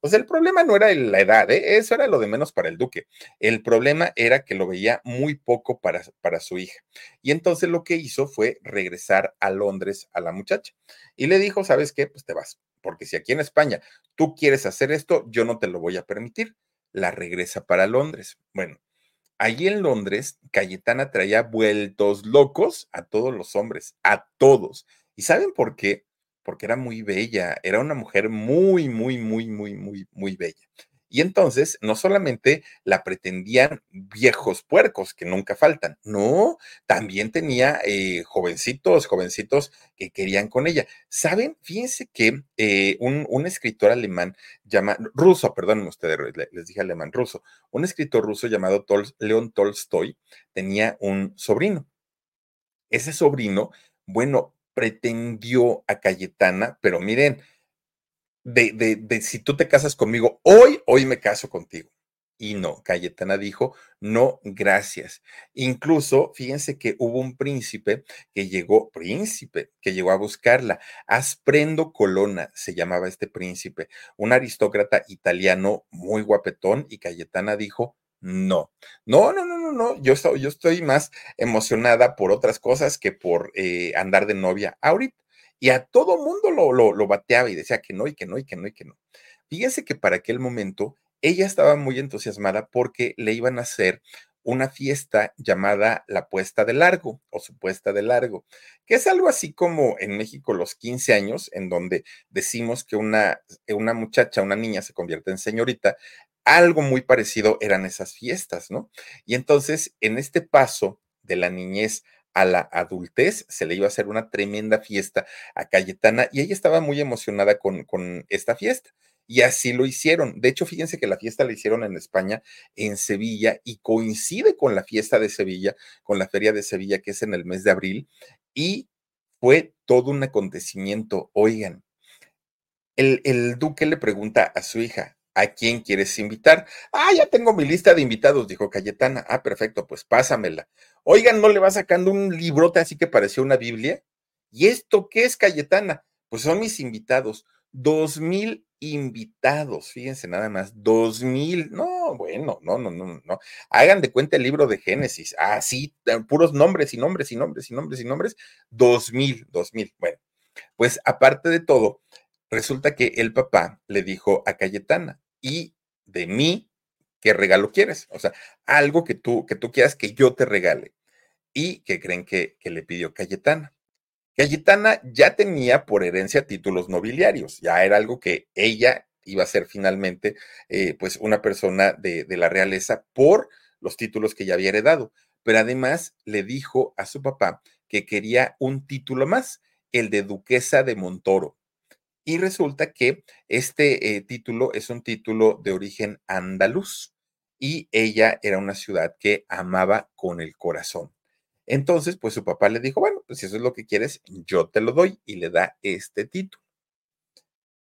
Pues el problema no era la edad, ¿eh? eso era lo de menos para el duque. El problema era que lo veía muy poco para, para su hija. Y entonces lo que hizo fue regresar a Londres a la muchacha. Y le dijo, ¿sabes qué? Pues te vas. Porque si aquí en España tú quieres hacer esto, yo no te lo voy a permitir. La regresa para Londres. Bueno, allí en Londres, Cayetana traía vueltos locos a todos los hombres, a todos. ¿Y saben por qué? porque era muy bella, era una mujer muy, muy, muy, muy, muy, muy bella. Y entonces no solamente la pretendían viejos puercos que nunca faltan, no, también tenía eh, jovencitos, jovencitos que querían con ella. Saben, fíjense que eh, un, escritor alemán llamado, ruso, perdón, ustedes, les dije alemán, ruso, un escritor ruso llamado León Tolstoy tenía un sobrino. Ese sobrino, bueno, pretendió a Cayetana, pero miren, de, de, de, si tú te casas conmigo hoy, hoy me caso contigo. Y no, Cayetana dijo, no, gracias. Incluso, fíjense que hubo un príncipe que llegó, príncipe, que llegó a buscarla. Asprendo Colonna se llamaba este príncipe, un aristócrata italiano muy guapetón, y Cayetana dijo, no, no, no, no, no, no. Yo, yo estoy más emocionada por otras cosas que por eh, andar de novia ahorita. Y a todo mundo lo, lo, bateaba y decía que no, y que no, y que no, y que no. Fíjense que para aquel momento ella estaba muy entusiasmada porque le iban a hacer una fiesta llamada la puesta de largo o su puesta de largo, que es algo así como en México los 15 años, en donde decimos que una, una muchacha, una niña se convierte en señorita, algo muy parecido eran esas fiestas, ¿no? Y entonces, en este paso de la niñez a la adultez, se le iba a hacer una tremenda fiesta a Cayetana y ella estaba muy emocionada con, con esta fiesta. Y así lo hicieron. De hecho, fíjense que la fiesta la hicieron en España, en Sevilla, y coincide con la fiesta de Sevilla, con la feria de Sevilla, que es en el mes de abril, y fue todo un acontecimiento. Oigan, el, el duque le pregunta a su hija, ¿a quién quieres invitar? Ah, ya tengo mi lista de invitados, dijo Cayetana. Ah, perfecto, pues pásamela. Oigan, ¿no le va sacando un librote así que parecía una Biblia? ¿Y esto qué es Cayetana? Pues son mis invitados. Dos mil invitados, fíjense nada más, dos mil, no, bueno, no, no, no, no, hagan de cuenta el libro de Génesis, así, puros nombres y nombres y nombres y nombres y nombres, dos mil, dos mil, bueno, pues aparte de todo, resulta que el papá le dijo a Cayetana, y de mí, ¿qué regalo quieres? O sea, algo que tú, que tú quieras que yo te regale. Y que creen que, que le pidió Cayetana. Cayetana ya tenía por herencia títulos nobiliarios, ya era algo que ella iba a ser finalmente eh, pues una persona de, de la realeza por los títulos que ya había heredado, pero además le dijo a su papá que quería un título más, el de duquesa de Montoro. Y resulta que este eh, título es un título de origen andaluz y ella era una ciudad que amaba con el corazón. Entonces, pues su papá le dijo, bueno, pues si eso es lo que quieres, yo te lo doy y le da este título.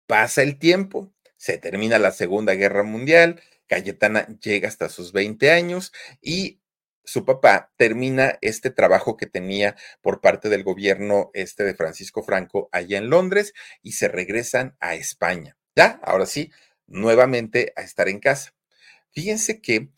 Pasa el tiempo, se termina la Segunda Guerra Mundial, Cayetana llega hasta sus 20 años y su papá termina este trabajo que tenía por parte del gobierno este de Francisco Franco allá en Londres y se regresan a España. Ya, ahora sí, nuevamente a estar en casa. Fíjense que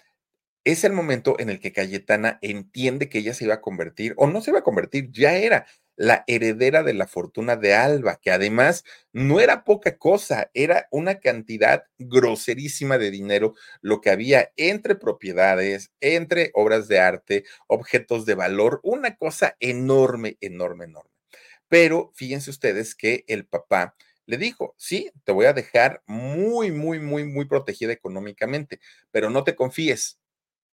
es el momento en el que Cayetana entiende que ella se iba a convertir, o no se iba a convertir, ya era la heredera de la fortuna de Alba, que además no era poca cosa, era una cantidad groserísima de dinero lo que había entre propiedades, entre obras de arte, objetos de valor, una cosa enorme, enorme, enorme. Pero fíjense ustedes que el papá le dijo, sí, te voy a dejar muy, muy, muy, muy protegida económicamente, pero no te confíes,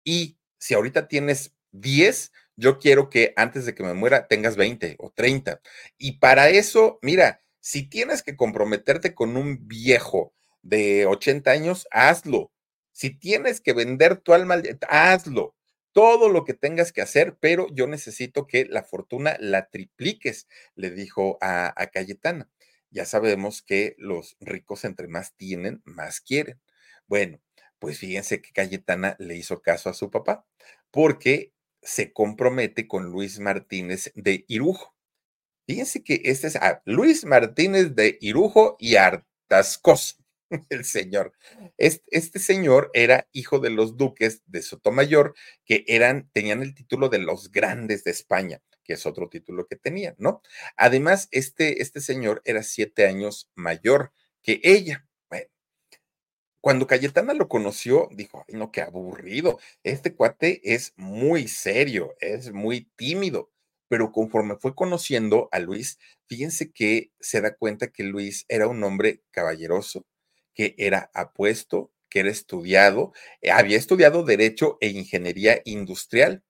y si ahorita tienes 10, yo quiero que antes de que me muera tengas 20 o 30. Y para eso, mira, si tienes que comprometerte con un viejo de 80 años, hazlo. Si tienes que vender tu alma, hazlo. Todo lo que tengas que hacer, pero yo necesito que la fortuna la tripliques, le dijo a, a Cayetana. Ya sabemos que los ricos entre más tienen, más quieren. Bueno, pues fíjense que Cayetana le hizo caso a su papá, porque se compromete con Luis Martínez de Irujo. Fíjense que este es ah, Luis Martínez de Irujo y Artascos, [LAUGHS] el señor. Este, este, señor era hijo de los duques de Sotomayor, que eran, tenían el título de los grandes de España, que es otro título que tenían, ¿no? Además, este, este señor era siete años mayor que ella. Cuando Cayetana lo conoció, dijo, ay, no, qué aburrido. Este cuate es muy serio, es muy tímido. Pero conforme fue conociendo a Luis, fíjense que se da cuenta que Luis era un hombre caballeroso, que era apuesto, que era estudiado, eh, había estudiado derecho e ingeniería industrial.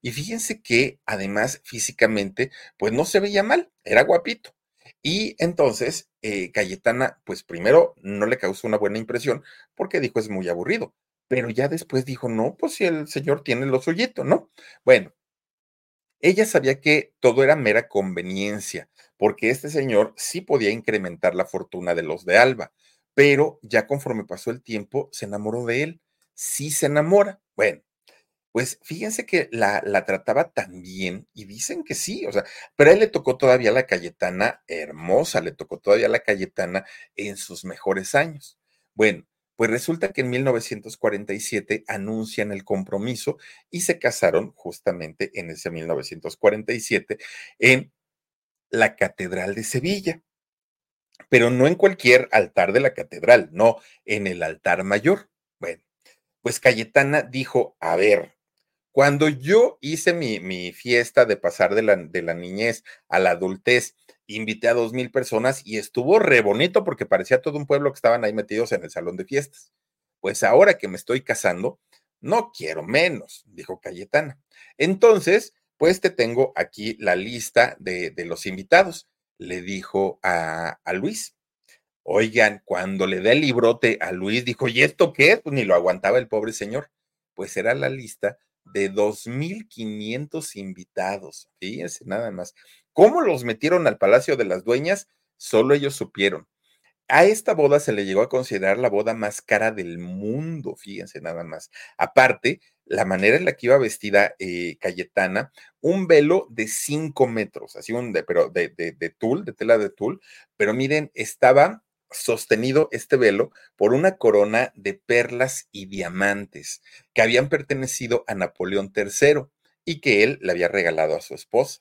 Y fíjense que además físicamente, pues no se veía mal, era guapito. Y entonces eh, Cayetana, pues primero no le causó una buena impresión porque dijo es muy aburrido, pero ya después dijo, no, pues si el señor tiene lo suyito, ¿no? Bueno, ella sabía que todo era mera conveniencia, porque este señor sí podía incrementar la fortuna de los de Alba, pero ya conforme pasó el tiempo, se enamoró de él, sí se enamora. Bueno, pues fíjense que la, la trataba tan bien y dicen que sí, o sea, pero a él le tocó todavía la Cayetana hermosa, le tocó todavía la Cayetana en sus mejores años. Bueno, pues resulta que en 1947 anuncian el compromiso y se casaron justamente en ese 1947 en la Catedral de Sevilla. Pero no en cualquier altar de la catedral, no, en el altar mayor. Bueno, pues Cayetana dijo, a ver, cuando yo hice mi, mi fiesta de pasar de la, de la niñez a la adultez, invité a dos mil personas y estuvo re bonito porque parecía todo un pueblo que estaban ahí metidos en el salón de fiestas. Pues ahora que me estoy casando, no quiero menos, dijo Cayetana. Entonces, pues te tengo aquí la lista de, de los invitados, le dijo a, a, Luis. Oigan, cuando le da el librote a Luis, dijo, ¿y esto qué es? Pues ni lo aguantaba el pobre señor. Pues era la lista de 2.500 invitados. Fíjense nada más. ¿Cómo los metieron al Palacio de las Dueñas? Solo ellos supieron. A esta boda se le llegó a considerar la boda más cara del mundo, fíjense nada más. Aparte, la manera en la que iba vestida eh, Cayetana, un velo de cinco metros, así un de, pero de, de, de tul, de tela de tul, pero miren, estaba sostenido este velo por una corona de perlas y diamantes que habían pertenecido a Napoleón III y que él le había regalado a su esposa.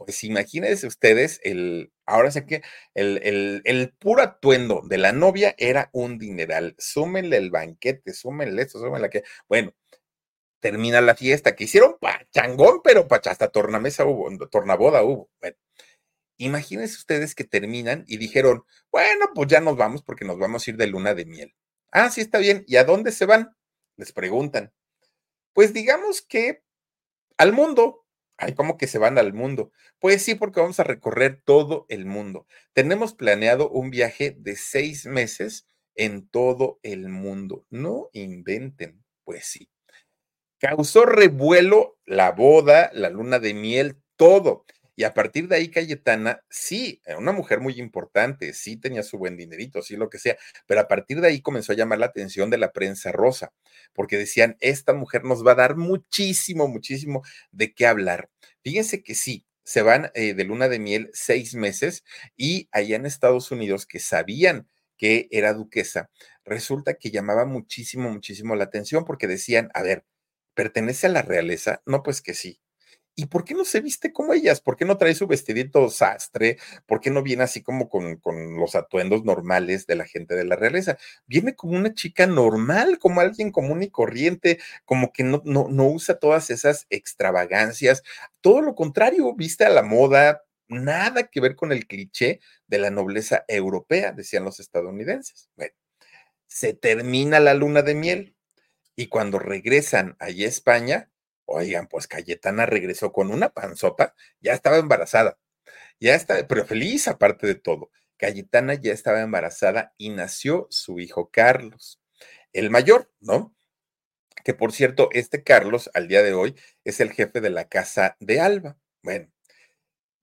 Pues imagínense ustedes, el, ahora sé que el, el, el, puro atuendo de la novia era un dineral. Súmenle el banquete, súmenle esto, súmenle que. Bueno, termina la fiesta, que hicieron pachangón, pero pacha, hasta tornamesa hubo, tornaboda hubo. Bueno, imagínense ustedes que terminan y dijeron, bueno, pues ya nos vamos porque nos vamos a ir de luna de miel. Ah, sí, está bien. ¿Y a dónde se van? Les preguntan. Pues digamos que al mundo, Ay, ¿cómo que se van al mundo? Pues sí, porque vamos a recorrer todo el mundo. Tenemos planeado un viaje de seis meses en todo el mundo. No inventen, pues sí. Causó revuelo la boda, la luna de miel, todo. Y a partir de ahí, Cayetana, sí, era una mujer muy importante, sí tenía su buen dinerito, sí lo que sea, pero a partir de ahí comenzó a llamar la atención de la prensa rosa, porque decían, esta mujer nos va a dar muchísimo, muchísimo de qué hablar. Fíjense que sí, se van eh, de luna de miel seis meses y allá en Estados Unidos que sabían que era duquesa, resulta que llamaba muchísimo, muchísimo la atención porque decían, a ver, ¿pertenece a la realeza? No, pues que sí. ¿Y por qué no se viste como ellas? ¿Por qué no trae su vestidito sastre? ¿Por qué no viene así como con, con, los atuendos normales de la gente de la realeza? Viene como una chica normal, como alguien común y corriente, como que no, no, no usa todas esas extravagancias. Todo lo contrario, viste a la moda, nada que ver con el cliché de la nobleza europea, decían los estadounidenses. Bueno, se termina la luna de miel y cuando regresan allá a España, Oigan, pues Cayetana regresó con una panzota, ya estaba embarazada, ya está, pero feliz aparte de todo. Cayetana ya estaba embarazada y nació su hijo Carlos, el mayor, ¿no? Que por cierto, este Carlos al día de hoy es el jefe de la casa de Alba. Bueno,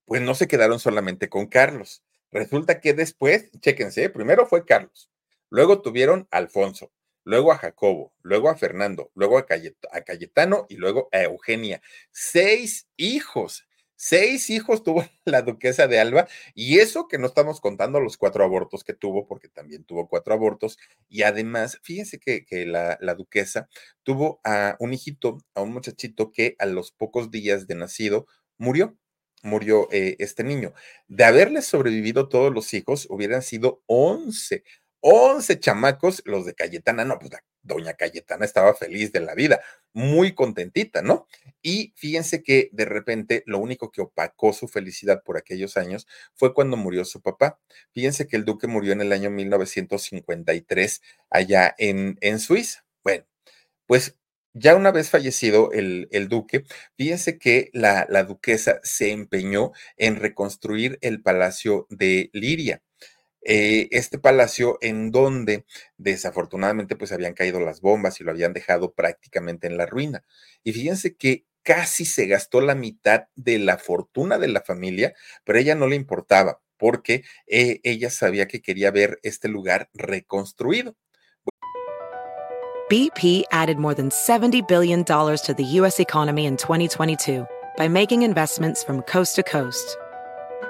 pues no se quedaron solamente con Carlos. Resulta que después, chéquense, primero fue Carlos, luego tuvieron Alfonso, luego a Jacobo, luego a Fernando, luego a, Cayetano y luego a Eugenia. Seis hijos, seis hijos tuvo [LAUGHS] la duquesa de Alba y eso que no estamos contando los cuatro abortos que tuvo, porque también tuvo cuatro abortos. Y además, fíjense que, la, duquesa tuvo a un hijito, a un muchachito que a los pocos días de nacido murió murió eh, este niño. De haberle sobrevivido todos los hijos, hubieran sido once. 11 chamacos, los de Cayetana, no, pues la doña Cayetana estaba feliz de la vida, muy contentita, ¿no? Y fíjense que de repente lo único que opacó su felicidad por aquellos años fue cuando murió su papá. Fíjense que el duque murió en el año 1953 allá en, en Suiza. Bueno, pues ya una vez fallecido el, el duque, fíjense que la, la duquesa se empeñó en reconstruir el palacio de Liria eh, este palacio en donde desafortunadamente pues habían caído las bombas y lo habían dejado prácticamente en la ruina. Y fíjense que casi se gastó la mitad de la fortuna de la familia, pero ella no le importaba porque eh, ella sabía que quería ver este lugar reconstruido. BP added more than $70 billion to the U.S. economy in 2022 by making investments from coast to coast.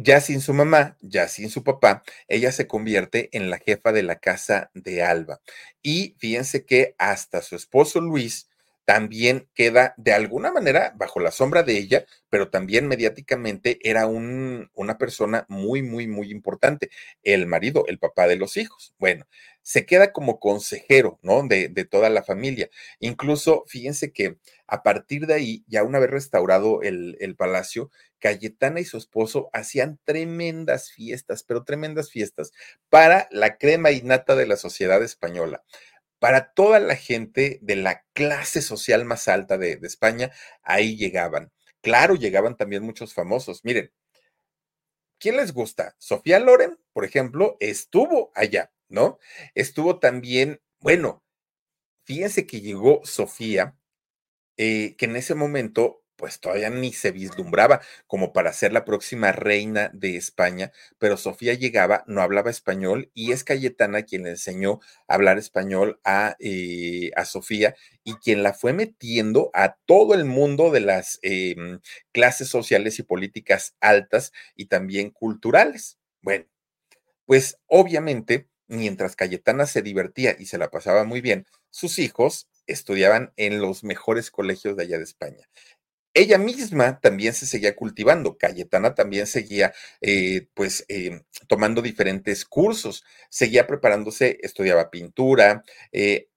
Ya sin su mamá, ya sin su papá, ella se convierte en la jefa de la casa de Alba. Y fíjense que hasta su esposo Luis también queda de alguna manera bajo la sombra de ella, pero también mediáticamente era un, una persona muy, muy, muy importante, el marido, el papá de los hijos. Bueno, se queda como consejero, ¿no? De, de toda la familia. Incluso, fíjense que a partir de ahí, ya una vez restaurado el, el palacio, Cayetana y su esposo hacían tremendas fiestas, pero tremendas fiestas para la crema innata de la sociedad española para toda la gente de la clase social más alta de, España, ahí llegaban. Claro, llegaban también muchos famosos. Miren, ¿quién les gusta? Sofía Loren, por ejemplo, estuvo allá, ¿no? Estuvo también, bueno, fíjense que llegó Sofía, eh, que en ese momento pues todavía ni se vislumbraba como para ser la próxima reina de España, pero Sofía llegaba, no hablaba español y es Cayetana quien le enseñó a hablar español a, eh, a Sofía y quien la fue metiendo a todo el mundo de las em, clases sociales y políticas altas y también culturales. Bueno, pues obviamente, mientras Cayetana se divertía y se la pasaba muy bien, sus hijos estudiaban en los mejores colegios de allá de España ella misma también se seguía cultivando, Cayetana también seguía eh, pues eh, tomando diferentes cursos, seguía preparándose, estudiaba pintura, eh,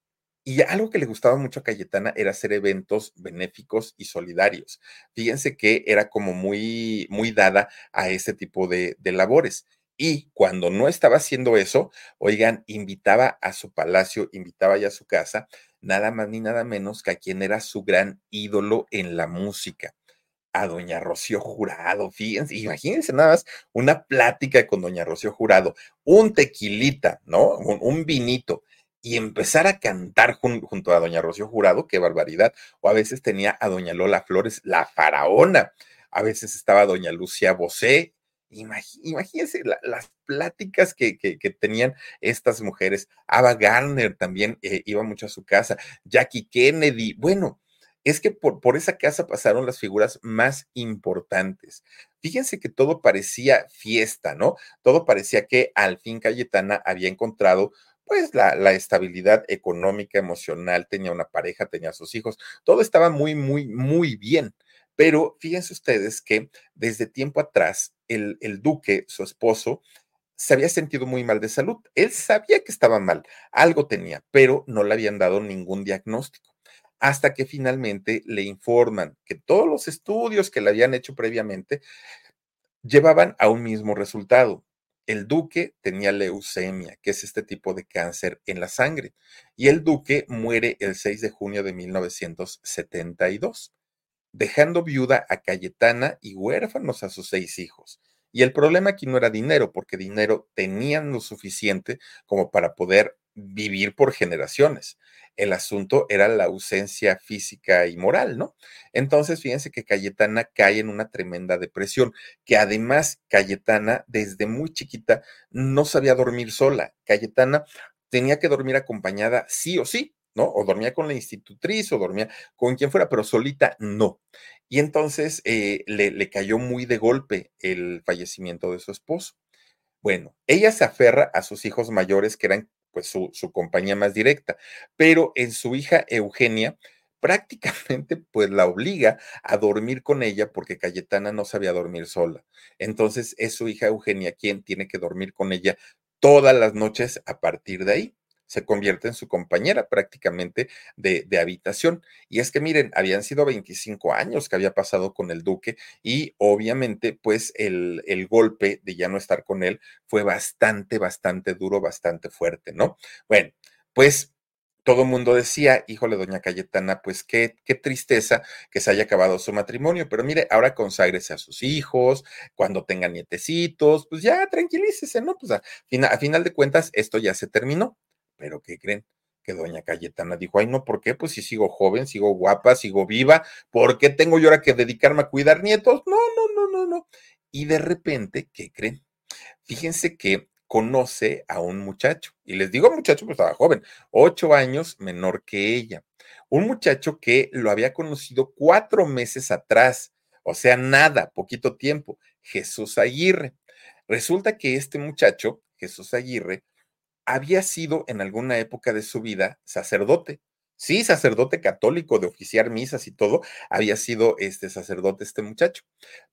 y algo que le gustaba mucho a Cayetana era hacer eventos benéficos y solidarios. Fíjense que era como muy, muy dada a ese tipo de, de labores. Y cuando no estaba haciendo eso, oigan, invitaba a su palacio, invitaba ya a su casa nada más ni nada menos que a quien era su gran ídolo en la música, a doña Rocío Jurado. Fíjense, imagínense nada más una plática con doña Rocío Jurado, un tequilita, ¿no? Un, vinito. Y empezar a cantar junto a doña Rocío Jurado, qué barbaridad. O a veces tenía a doña Lola Flores, la faraona. A veces estaba doña Lucía Bosé, Imagínense las pláticas que, tenían estas mujeres. Ava Garner también eh, iba mucho a su casa. Jackie Kennedy. Bueno, es que por, por, esa casa pasaron las figuras más importantes. Fíjense que todo parecía fiesta, ¿no? Todo parecía que al fin Cayetana había encontrado pues la, la, estabilidad económica, emocional, tenía una pareja, tenía sus hijos, todo estaba muy, muy, muy bien. Pero fíjense ustedes que desde tiempo atrás, el, duque, su esposo, se había sentido muy mal de salud. Él sabía que estaba mal, algo tenía, pero no le habían dado ningún diagnóstico. Hasta que finalmente le informan que todos los estudios que le habían hecho previamente llevaban a un mismo resultado. El duque tenía leucemia, que es este tipo de cáncer en la sangre, y el duque muere el 6 de junio de 1972 dejando viuda a Cayetana y huérfanos a sus seis hijos. Y el problema aquí no era dinero, porque dinero tenían lo suficiente como para poder vivir por generaciones. El asunto era la ausencia física y moral, ¿no? Entonces, fíjense que Cayetana cae en una tremenda depresión, que además Cayetana desde muy chiquita no sabía dormir sola. Cayetana tenía que dormir acompañada sí o sí, ¿no? O dormía con la institutriz o dormía con quien fuera, pero solita no. Y entonces eh, le, le cayó muy de golpe el fallecimiento de su esposo. Bueno, ella se aferra a sus hijos mayores, que eran pues su, su, compañía más directa, pero en su hija Eugenia prácticamente pues la obliga a dormir con ella porque Cayetana no sabía dormir sola. Entonces es su hija Eugenia quien tiene que dormir con ella todas las noches a partir de ahí se convierte en su compañera prácticamente de, habitación. Y es que miren, habían sido 25 años que había pasado con el duque y obviamente pues el, el golpe de ya no estar con él fue bastante, bastante duro, bastante fuerte, ¿no? Bueno, pues todo el mundo decía, híjole, doña Cayetana, pues qué, qué tristeza que se haya acabado su matrimonio, pero mire, ahora conságrese a sus hijos, cuando tengan nietecitos, pues ya tranquilícese, ¿no? Pues a, a final de cuentas, esto ya se terminó. Pero ¿qué creen? que doña Cayetana dijo, ay, no, ¿por qué? Pues si sigo joven, sigo guapa, sigo viva, ¿por qué tengo yo ahora que dedicarme a cuidar nietos? No, no, no, no, no. Y de repente, ¿qué creen? Fíjense que conoce a un muchacho, y les digo muchacho, pues estaba joven, ocho años menor que ella. Un muchacho que lo había conocido cuatro meses atrás, o sea, nada, poquito tiempo, Jesús Aguirre. Resulta que este muchacho, Jesús Aguirre, había sido en alguna época de su vida sacerdote. Sí, sacerdote católico de oficiar misas y todo, había sido este sacerdote este muchacho.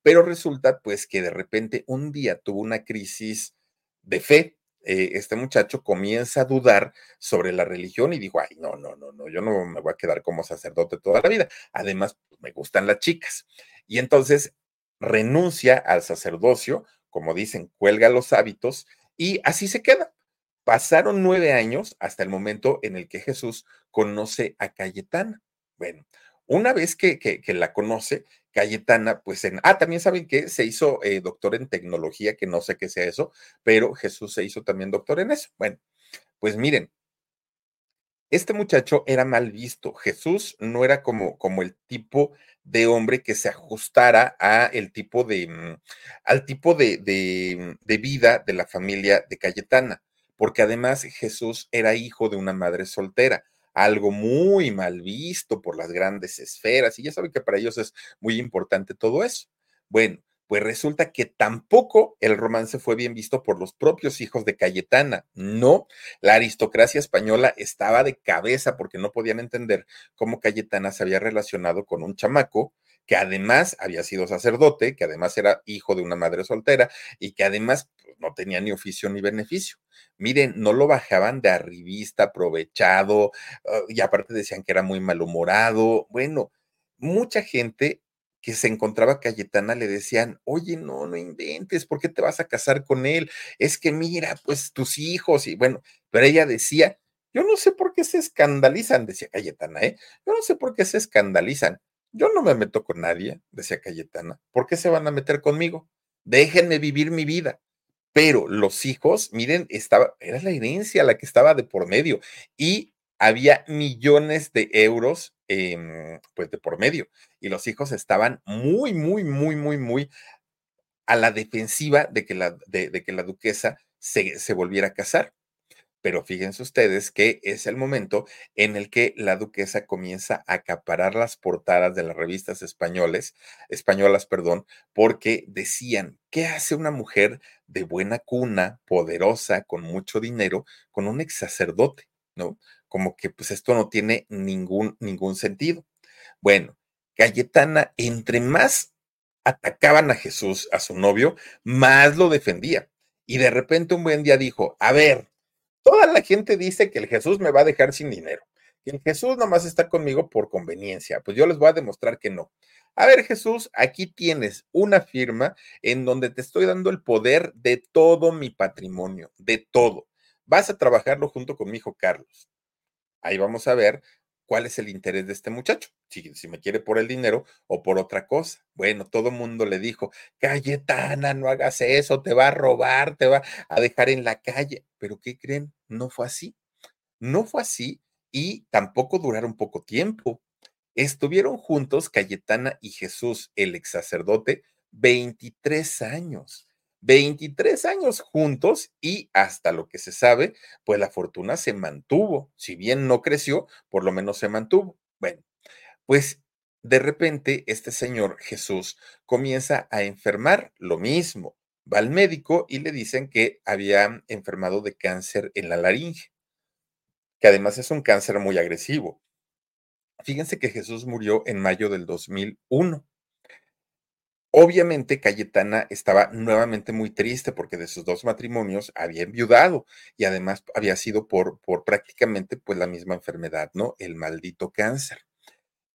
Pero resulta pues que de repente un día tuvo una crisis de fe. Eh, este muchacho comienza a dudar sobre la religión y dijo, ay, no, no, no, no, yo no me voy a quedar como sacerdote toda la vida. Además, pues, me gustan las chicas. Y entonces renuncia al sacerdocio, como dicen, cuelga los hábitos y así se queda. Pasaron nueve años hasta el momento en el que Jesús conoce a Cayetana. Bueno, una vez que, que, la conoce, Cayetana, pues en, ah, también saben que se hizo eh, doctor en tecnología, que no sé qué sea eso, pero Jesús se hizo también doctor en eso. Bueno, pues miren, este muchacho era mal visto. Jesús no era como, como el tipo de hombre que se ajustara a el tipo de, mm, al tipo de, de, de vida de la familia de Cayetana porque además Jesús era hijo de una madre soltera, algo muy mal visto por las grandes esferas, y ya saben que para ellos es muy importante todo eso. Bueno, pues resulta que tampoco el romance fue bien visto por los propios hijos de Cayetana. No, la aristocracia española estaba de cabeza porque no podían entender cómo Cayetana se había relacionado con un chamaco que además había sido sacerdote, que además era hijo de una madre soltera y que además pues, no tenía ni oficio ni beneficio. Miren, no lo bajaban de arribista, aprovechado, ah, y aparte decían que era muy malhumorado. Bueno, mucha gente que se encontraba Cayetana le decían, oye, no, no inventes, ¿por qué te vas a casar con él? Es que mira, pues tus hijos, y bueno, pero ella decía, yo no sé por qué se escandalizan, decía Cayetana, ¿eh? Yo no sé por qué se escandalizan. Yo no me meto con nadie, decía Cayetana. ¿Por qué se van a meter conmigo? Déjenme vivir mi vida. Pero los hijos, miren, estaba, era la herencia la que estaba de por medio y había millones de euros, pues de por medio. Y los hijos estaban muy, muy, muy, muy, muy a la defensiva de que la, de, que la duquesa se, se volviera a casar. Pero fíjense ustedes que es el momento en el que la duquesa comienza a acaparar las portadas de las revistas españoles, españolas, perdón, porque decían, ¿qué hace una mujer de buena cuna, poderosa, con mucho dinero, con un ex sacerdote? ¿No? Como que pues esto no tiene ningún, ningún sentido. Bueno, Cayetana, entre más atacaban a Jesús, a su novio, más lo defendía. Y de repente un buen día dijo, a ver, Toda la gente dice que el Jesús me va a dejar sin dinero, que el Jesús nomás está conmigo por conveniencia. Pues yo les voy a demostrar que no. A ver, Jesús, aquí tienes una firma en donde te estoy dando el poder de todo mi patrimonio, de todo. Vas a trabajarlo junto con mi hijo Carlos. Ahí vamos a ver cuál es el interés de este muchacho, si, me quiere por el dinero o por otra cosa. Bueno, todo mundo le dijo, Cayetana, no hagas eso, te va a robar, te va a dejar en la calle. Pero ¿qué creen? No fue así. No fue así y tampoco duraron poco tiempo. Estuvieron juntos Cayetana y Jesús, el ex sacerdote, 23 años. 23 años juntos y hasta lo que se sabe, pues la fortuna se mantuvo. Si bien no creció, por lo menos se mantuvo. Bueno, pues de repente este señor Jesús comienza a enfermar lo mismo. Va al médico y le dicen que había enfermado de cáncer en la laringe, que además es un cáncer muy agresivo. Fíjense que Jesús murió en mayo del 2001. Obviamente Cayetana estaba nuevamente muy triste porque de sus dos matrimonios había enviudado y además había sido por, por prácticamente pues la misma enfermedad, ¿no? El maldito cáncer.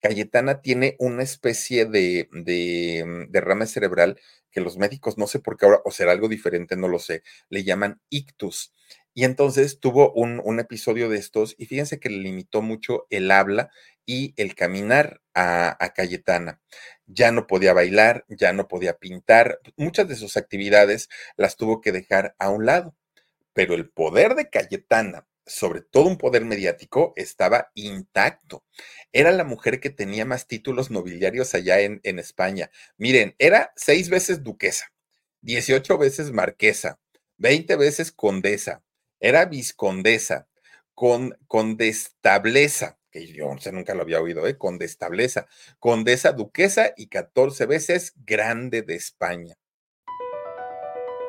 Cayetana tiene una especie de, de derrame cerebral que los médicos no sé por qué ahora, o será algo diferente, no lo sé, le llaman ictus. Y entonces tuvo un, episodio de estos y fíjense que le limitó mucho el habla y el caminar a, Cayetana. Ya no podía bailar, ya no podía pintar, muchas de sus actividades las tuvo que dejar a un lado. Pero el poder de Cayetana, sobre todo un poder mediático, estaba intacto. Era la mujer que tenía más títulos nobiliarios allá en, España. Miren, era seis veces duquesa, 18 veces marquesa, 20 veces condesa, era viscondesa, con condestableza, que yo nunca lo había oído, ¿eh? condestableza, condesa duquesa y 14 veces grande de España.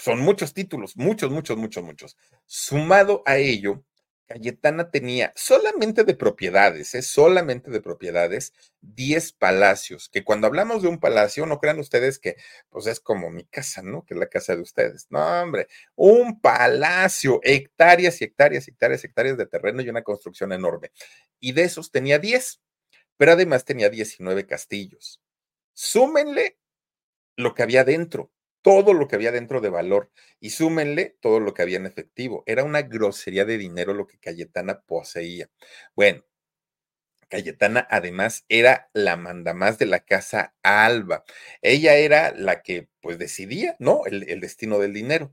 Son muchos títulos, muchos, muchos, muchos, muchos. Sumado a ello, Cayetana tenía solamente de propiedades, ¿eh? solamente de propiedades, 10 palacios, que cuando hablamos de un palacio, no crean ustedes que pues es como mi casa, ¿no? Que es la casa de ustedes. No, hombre, un palacio, hectáreas y hectáreas, hectáreas, hectáreas de terreno y una construcción enorme. Y de esos tenía 10, pero además tenía 19 castillos. Súmenle lo que había dentro todo lo que había dentro de valor y súmenle todo lo que había en efectivo. Era una grosería de dinero lo que Cayetana poseía. Bueno, Cayetana además era la mandamás de la casa Alba. Ella era la que pues decidía, ¿no? El, el destino del dinero.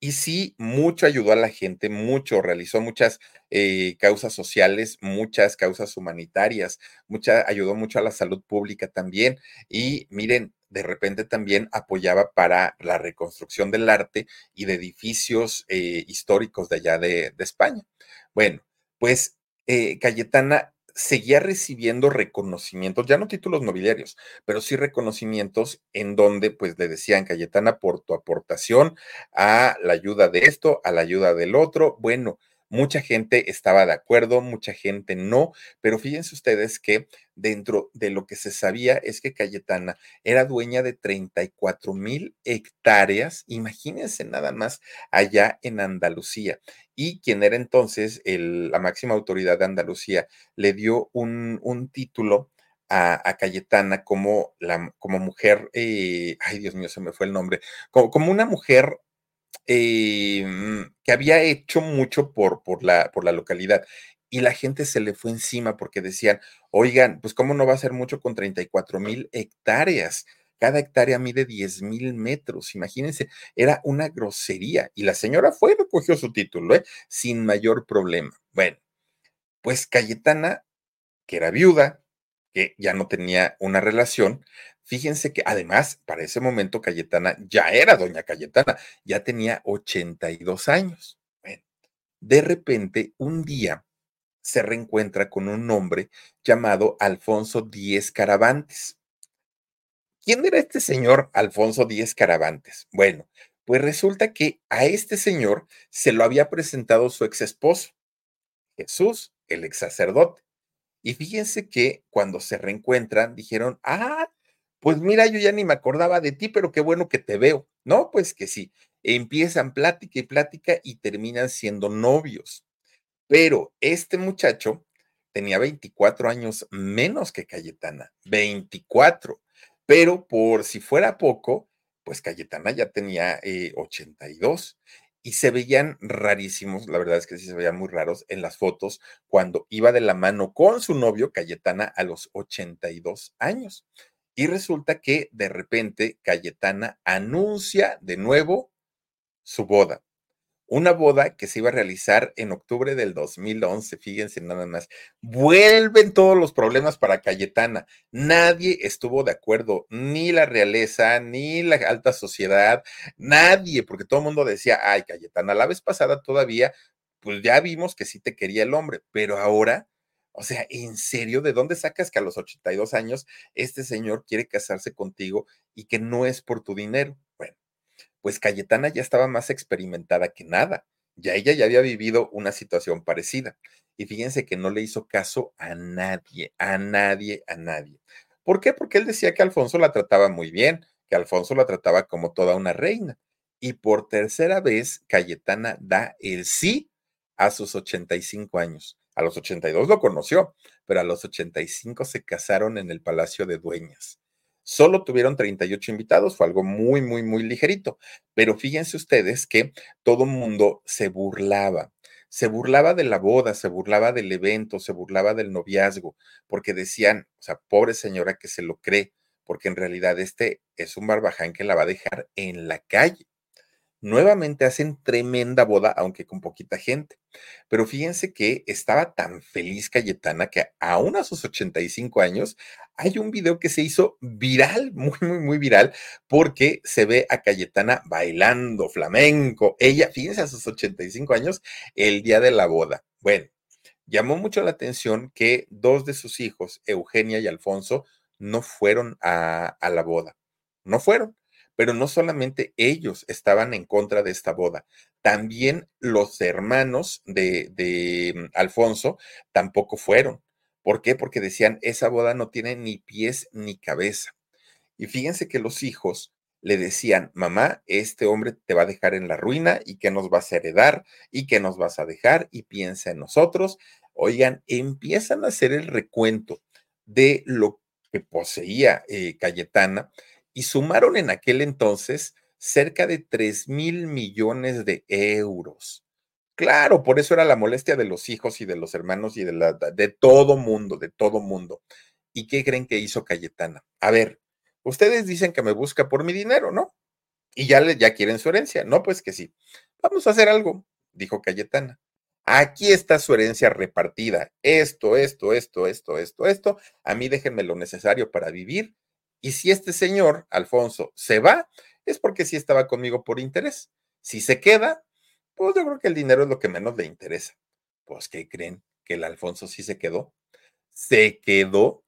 Y sí, mucho ayudó a la gente, mucho, realizó muchas eh, causas sociales, muchas causas humanitarias, mucha, ayudó mucho a la salud pública también. Y miren, de repente también apoyaba para la reconstrucción del arte y de edificios eh, históricos de allá de, España. Bueno, pues eh, Cayetana seguía recibiendo reconocimientos, ya no títulos nobiliarios, pero sí reconocimientos en donde pues le decían, Cayetana, por tu aportación a la ayuda de esto, a la ayuda del otro. Bueno, Mucha gente estaba de acuerdo, mucha gente no, pero fíjense ustedes que dentro de lo que se sabía es que Cayetana era dueña de 34 mil hectáreas, imagínense nada más allá en Andalucía. Y quien era entonces el, la máxima autoridad de Andalucía le dio un, un título a, Cayetana como, la, como mujer, eh, ay Dios mío, se me fue el nombre, como, como una mujer eh, que había hecho mucho por, por, la, por la localidad. Y la gente se le fue encima porque decían, oigan, pues cómo no va a ser mucho con 34 mil hectáreas. Cada hectárea mide 10 mil metros. Imagínense, era una grosería. Y la señora fue y recogió su título, ¿eh? sin mayor problema. Bueno, pues Cayetana, que era viuda, que ya no tenía una relación, Fíjense que además, para ese momento, Cayetana ya era doña Cayetana, ya tenía 82 años. De repente, un día se reencuentra con un hombre llamado Alfonso Díez Caravantes. ¿Quién era este señor Alfonso Díez Caravantes? Bueno, pues resulta que a este señor se lo había presentado su ex esposo, Jesús, el ex sacerdote. Y fíjense que cuando se reencuentran, dijeron, ah, pues mira, yo ya ni me acordaba de ti, pero qué bueno que te veo. No, pues que sí. Empiezan plática y plática y terminan siendo novios. Pero este muchacho tenía 24 años menos que Cayetana, 24. Pero por si fuera poco, pues Cayetana ya tenía 82 eh, y se veían rarísimos, la verdad es que sí se veían muy raros en las fotos cuando iba de la mano con su novio Cayetana a los 82 años. Y resulta que de repente Cayetana anuncia de nuevo su boda. Una boda que se iba a realizar en octubre del 2011, fíjense nada más. Vuelven todos los problemas para Cayetana. Nadie estuvo de acuerdo, ni la realeza, ni la alta sociedad, nadie, porque todo el mundo decía, ay, Cayetana, la vez pasada todavía, pues ya vimos que sí te quería el hombre, pero ahora o sea, ¿en serio? ¿De dónde sacas que a los 82 años este señor quiere casarse contigo y que no es por tu dinero? Pues Cayetana ya estaba más experimentada que nada. Ya ella ya había vivido una situación parecida. Y fíjense que no le hizo caso a nadie, a nadie, a nadie. ¿Por qué? Porque él decía que Alfonso la trataba muy bien, que Alfonso la trataba como toda una reina. Y por tercera vez, Cayetana da el sí a sus 85 años. A los 82 lo conoció, pero a los 85 se casaron en el Palacio de Dueñas. Solo tuvieron 38 invitados, fue algo muy, muy, muy ligerito. Pero fíjense ustedes que todo mundo se burlaba. Se burlaba de la boda, se burlaba del evento, se burlaba del noviazgo, porque decían, o sea, pobre señora que se lo cree, porque en realidad este es un barbaján que la va a dejar en la calle nuevamente hacen tremenda boda, aunque con poquita gente. Pero fíjense que estaba tan feliz Cayetana que aún a sus 85 años hay un video que se hizo viral, muy, muy, muy viral, porque se ve a Cayetana bailando flamenco. Ella, fíjense, a sus 85 años, el día de la boda. Bueno, llamó mucho la atención que dos de sus hijos, Eugenia y Alfonso, no fueron a, a la boda. No fueron. Pero no solamente ellos estaban en contra de esta boda, también los hermanos de, mm, Alfonso tampoco fueron. ¿Por qué? Porque decían, esa boda no tiene ni pies ni cabeza. Y fíjense que los hijos le decían, mamá, este hombre te va a dejar en la ruina y que nos vas a heredar y que nos vas a dejar y piensa en nosotros. Oigan, empiezan a hacer el recuento de lo que poseía eh, Cayetana y sumaron en aquel entonces cerca de 3 mil millones de euros. Claro, por eso era la molestia de los hijos y de los hermanos y de, la, de todo mundo, de todo mundo. ¿Y qué creen que hizo Cayetana? A ver, ustedes dicen que me busca por mi dinero, ¿no? Y ya, le, ya quieren su herencia. No, pues que sí. Vamos a hacer algo, dijo Cayetana. Aquí está su herencia repartida. Esto, esto, esto, esto, esto, esto. A mí déjenme lo necesario para vivir y si este señor, Alfonso, se va, es porque sí estaba conmigo por interés. Si se queda, pues yo creo que el dinero es lo que menos le interesa. Pues, ¿qué creen? Que el Alfonso sí se quedó. Se quedó.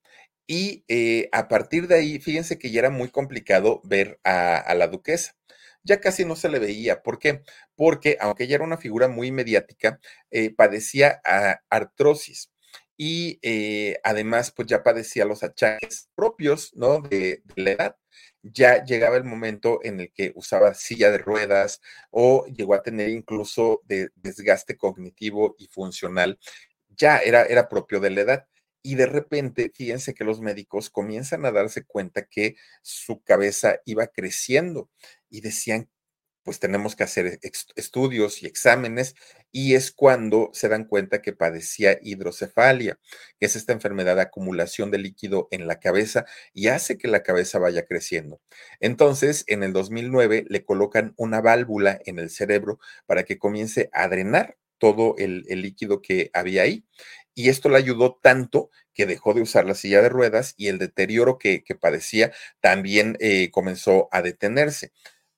Y eh, a partir de ahí, fíjense que ya era muy complicado ver a, la duquesa ya casi no se le veía. ¿Por qué? Porque aunque ella era una figura muy mediática, eh, padecía artrosis y eh, además pues ya padecía los achaques propios, ¿no? De, la edad. Ya llegaba el momento en el que usaba silla de ruedas o llegó a tener incluso de desgaste cognitivo y funcional. Ya era, era propio de la edad. Y de repente, fíjense que los médicos comienzan a darse cuenta que su cabeza iba creciendo y decían, pues tenemos que hacer estudios y exámenes y es cuando se dan cuenta que padecía hidrocefalia, que es esta enfermedad de acumulación de líquido en la cabeza y hace que la cabeza vaya creciendo. Entonces, en el 2009 le colocan una válvula en el cerebro para que comience a drenar todo el, líquido que había ahí. Y esto le ayudó tanto que dejó de usar la silla de ruedas y el deterioro que, padecía también eh, comenzó a detenerse.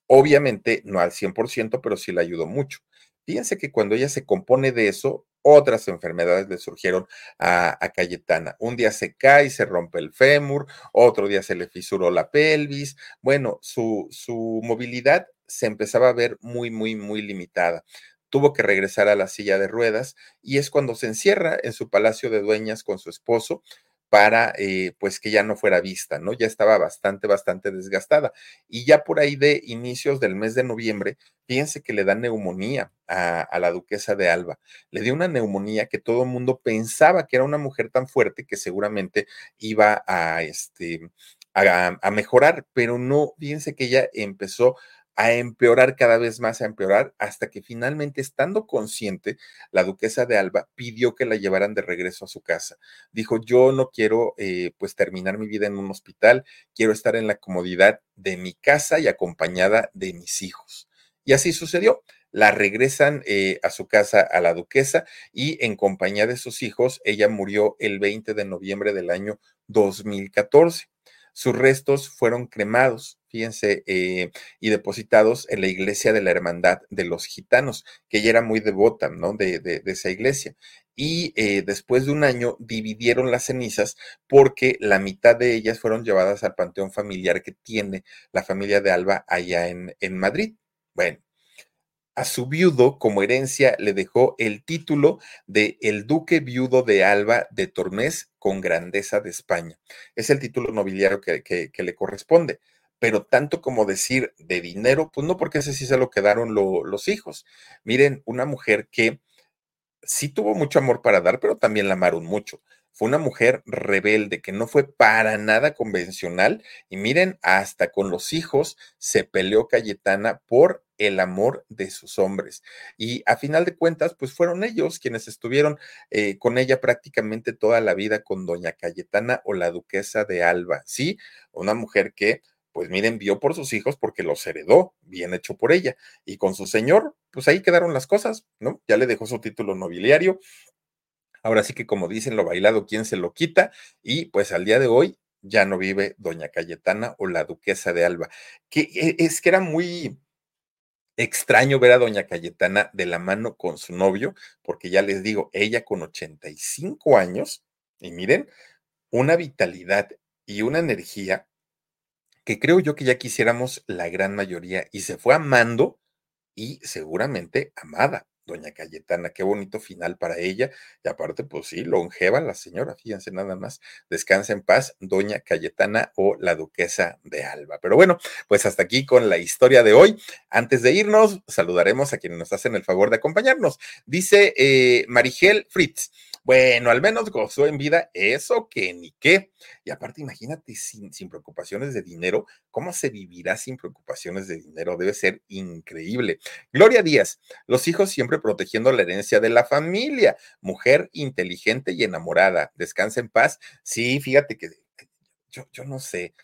Obviamente no al 100%, pero sí le ayudó mucho. Fíjense que cuando ella se compone de eso, otras enfermedades le surgieron a, Cayetana. Un día se cae y se rompe el fémur, otro día se le fisuró la pelvis. Bueno, su, su movilidad se empezaba a ver muy, muy, muy limitada tuvo que regresar a la silla de ruedas y es cuando se encierra en su palacio de dueñas con su esposo para eh, pues que ya no fuera vista, ¿no? Ya estaba bastante, bastante desgastada. Y ya por ahí de inicios del mes de noviembre, fíjense que le da neumonía a, la duquesa de Alba. Le dio una neumonía que todo el mundo pensaba que era una mujer tan fuerte que seguramente iba a, este, a, a mejorar, pero no, fíjense que ella empezó a empeorar cada vez más, a empeorar, hasta que finalmente, estando consciente, la duquesa de Alba pidió que la llevaran de regreso a su casa. Dijo, yo no quiero eh, pues terminar mi vida en un hospital, quiero estar en la comodidad de mi casa y acompañada de mis hijos. Y así sucedió. La regresan eh, a su casa a la duquesa y en compañía de sus hijos, ella murió el 20 de noviembre del año 2014. Sus restos fueron cremados, fíjense, eh, y depositados en la iglesia de la Hermandad de los Gitanos, que ella era muy devota, ¿no? De, esa iglesia. Y eh, después de un año dividieron las cenizas porque la mitad de ellas fueron llevadas al panteón familiar que tiene la familia de Alba allá en, en Madrid Bueno, a su viudo como herencia le dejó el título de el duque viudo de Alba de Tormes con grandeza de España. Es el título nobiliario que, le corresponde. Pero tanto como decir de dinero, pues no, porque ese sí se lo quedaron los hijos. Miren, una mujer que sí tuvo mucho amor para dar, pero también la amaron mucho fue una mujer rebelde que no fue para nada convencional y miren, hasta con los hijos se peleó Cayetana por el amor de sus hombres. Y a final de cuentas, pues fueron ellos quienes estuvieron eh, con ella prácticamente toda la vida con doña Cayetana o la duquesa de Alba, ¿sí? Una mujer que pues miren, vio por sus hijos porque los heredó, bien hecho por ella. Y con su señor, pues ahí quedaron las cosas, ¿no? Ya le dejó su título nobiliario, Ahora sí que como dicen, lo bailado, ¿quién se lo quita? Y pues al día de hoy ya no vive doña Cayetana o la duquesa de Alba, que e, es que era muy extraño ver a doña Cayetana de la mano con su novio, porque ya les digo, ella con 85 años, y miren, una vitalidad y una energía que creo yo que ya quisiéramos la gran mayoría, y se fue amando y seguramente amada doña Cayetana. Qué bonito final para ella. Y aparte, pues sí, longeva la señora, fíjense nada más. Descansa en paz, doña Cayetana o la duquesa de Alba. Pero bueno, pues hasta aquí con la historia de hoy. Antes de irnos, saludaremos a quienes nos hacen el favor de acompañarnos. Dice eh, Marigel Fritz. Bueno, al menos gozó en vida eso que ni qué. Y aparte, imagínate sin, preocupaciones de dinero, ¿cómo se vivirá sin preocupaciones de dinero? Debe ser increíble. Gloria Díaz, los hijos siempre protegiendo la herencia de la familia. Mujer inteligente y enamorada. Descansa en paz. Sí, fíjate que yo, no sé.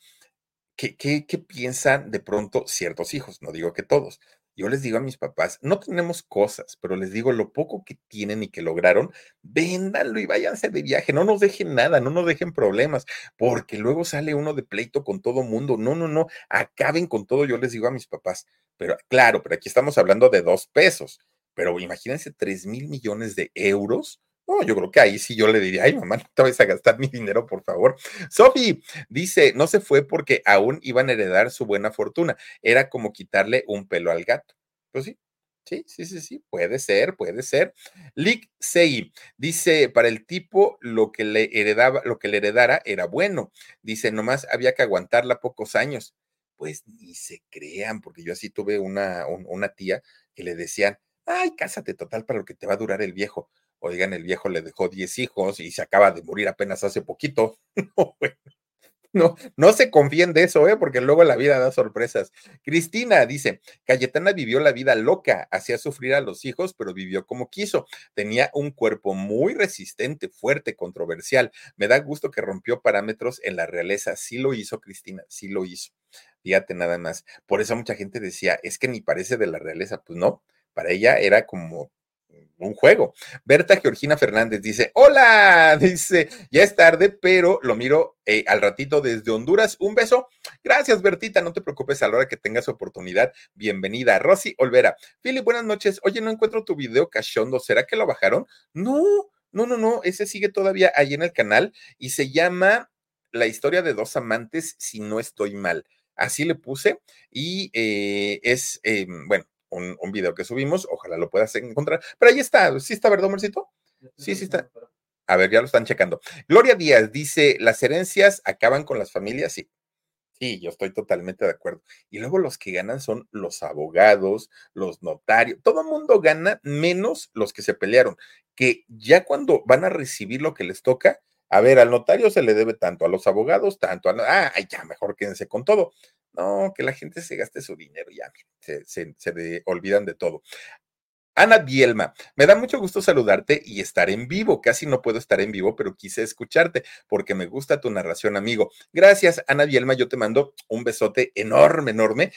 ¿Qué, qué, qué piensan de pronto ciertos hijos? No digo que todos, yo les digo a mis papás, no tenemos cosas, pero les digo lo poco que tienen y que lograron, véndanlo y váyanse de viaje, no nos dejen nada, no nos dejen problemas, porque luego sale uno de pleito con todo mundo. No, no, no, acaben con todo, yo les digo a mis papás. Pero claro, pero aquí estamos hablando de dos pesos, pero imagínense tres mil millones de euros no, yo creo que ahí sí yo le diría, ay, mamá, no te vayas a gastar mi dinero, por favor. Sofi dice, no se fue porque aún iban a heredar su buena fortuna. Era como quitarle un pelo al gato. Pues sí, sí, sí, sí, sí, puede ser, puede ser. Lick Sei dice, para el tipo lo que le heredaba, lo que le heredara era bueno. Dice, nomás había que aguantarla pocos años. Pues ni se crean, porque yo así tuve una, una tía que le decían, ay, cásate total para lo que te va a durar el viejo Oigan, el viejo le dejó 10 hijos y se acaba de morir apenas hace poquito. [LAUGHS] No, no, se confíen de eso, ¿eh? porque luego la vida da sorpresas. Cristina dice, Cayetana vivió la vida loca, hacía sufrir a los hijos, pero vivió como quiso. Tenía un cuerpo muy resistente, fuerte, controversial. Me da gusto que rompió parámetros en la realeza. Sí lo hizo, Cristina, sí lo hizo. Fíjate nada más. Por eso mucha gente decía, es que ni parece de la realeza. Pues no, para ella era como un juego. Berta Georgina Fernández dice, hola, [LAUGHS] dice, ya es tarde, pero lo miro eh, al ratito desde Honduras. Un beso. Gracias, Bertita, no te preocupes a la hora que tengas oportunidad. Bienvenida. Rosy Olvera. Philip, buenas noches. Oye, no encuentro tu video cachondo. ¿Será que lo bajaron? No, no, no, no. Ese sigue todavía ahí en el canal y se llama La historia de dos amantes, si no estoy mal. Así le puse y eh, es, em, bueno, un, video que subimos, ojalá lo puedas encontrar. Pero ahí está, ¿sí está, verdad, Marcito? Sí, sí está. A ver, ya lo están checando. Gloria Díaz dice, ¿las herencias acaban con las familias? Sí. Sí, yo estoy totalmente de acuerdo. Y luego los que ganan son los abogados, los notarios, todo el mundo gana menos los que se pelearon, que ya cuando van a recibir lo que les toca, a ver, al notario se le debe tanto, a los abogados tanto, a, ah, ya, mejor quédense con todo. No, que la gente se gaste su dinero, ya, se, se, olvidan de todo. Ana Bielma, me da mucho gusto saludarte y estar en vivo. Casi no puedo estar en vivo, pero quise escucharte porque me gusta tu narración, amigo. Gracias, Ana Bielma. Yo te mando un besote enorme, enorme.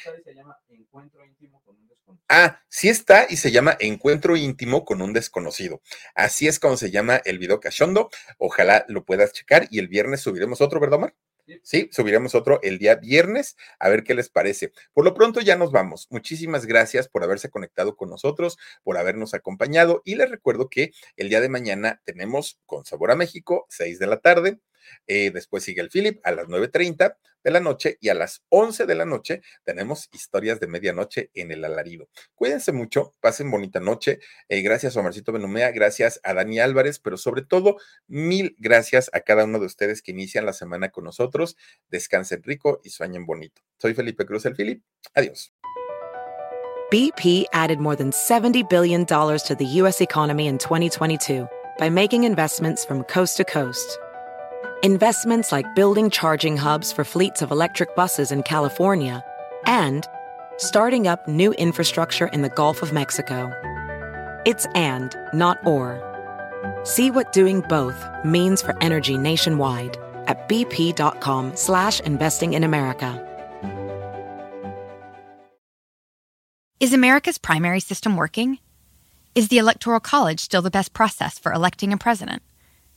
Ah, sí está y se llama Encuentro íntimo con un desconocido. Así es como se llama el video cachondo. Ojalá lo puedas checar y el viernes subiremos otro, ¿verdad, Omar? Sí, subiremos otro el día viernes, a ver qué les parece. Por lo pronto ya nos vamos. Muchísimas gracias por haberse conectado con nosotros, por habernos acompañado y les recuerdo que el día de mañana tenemos con Sabor a México, 6 de la tarde, Eh, después sigue el Philip a las 9.30 de la noche y a las 11 de la noche tenemos historias de medianoche en el alarido. Cuídense mucho, pasen bonita noche. Eh, gracias a Omarcito Benumea, gracias a Dani Álvarez, pero sobre todo, mil gracias a cada uno de ustedes que inician la semana con nosotros. Descansen rico y sueñen bonito. Soy Felipe Cruz, el Philip. Adiós. BP added more than $70 billion to the U.S. economy in 2022 by making investments from coast to coast. Investments like building charging hubs for fleets of electric buses in California and starting up new infrastructure in the Gulf of Mexico. It's and, not or. See what doing both means for energy nationwide at bp.com slash investing in America. Is America's primary system working? Is the Electoral College still the best process for electing a president?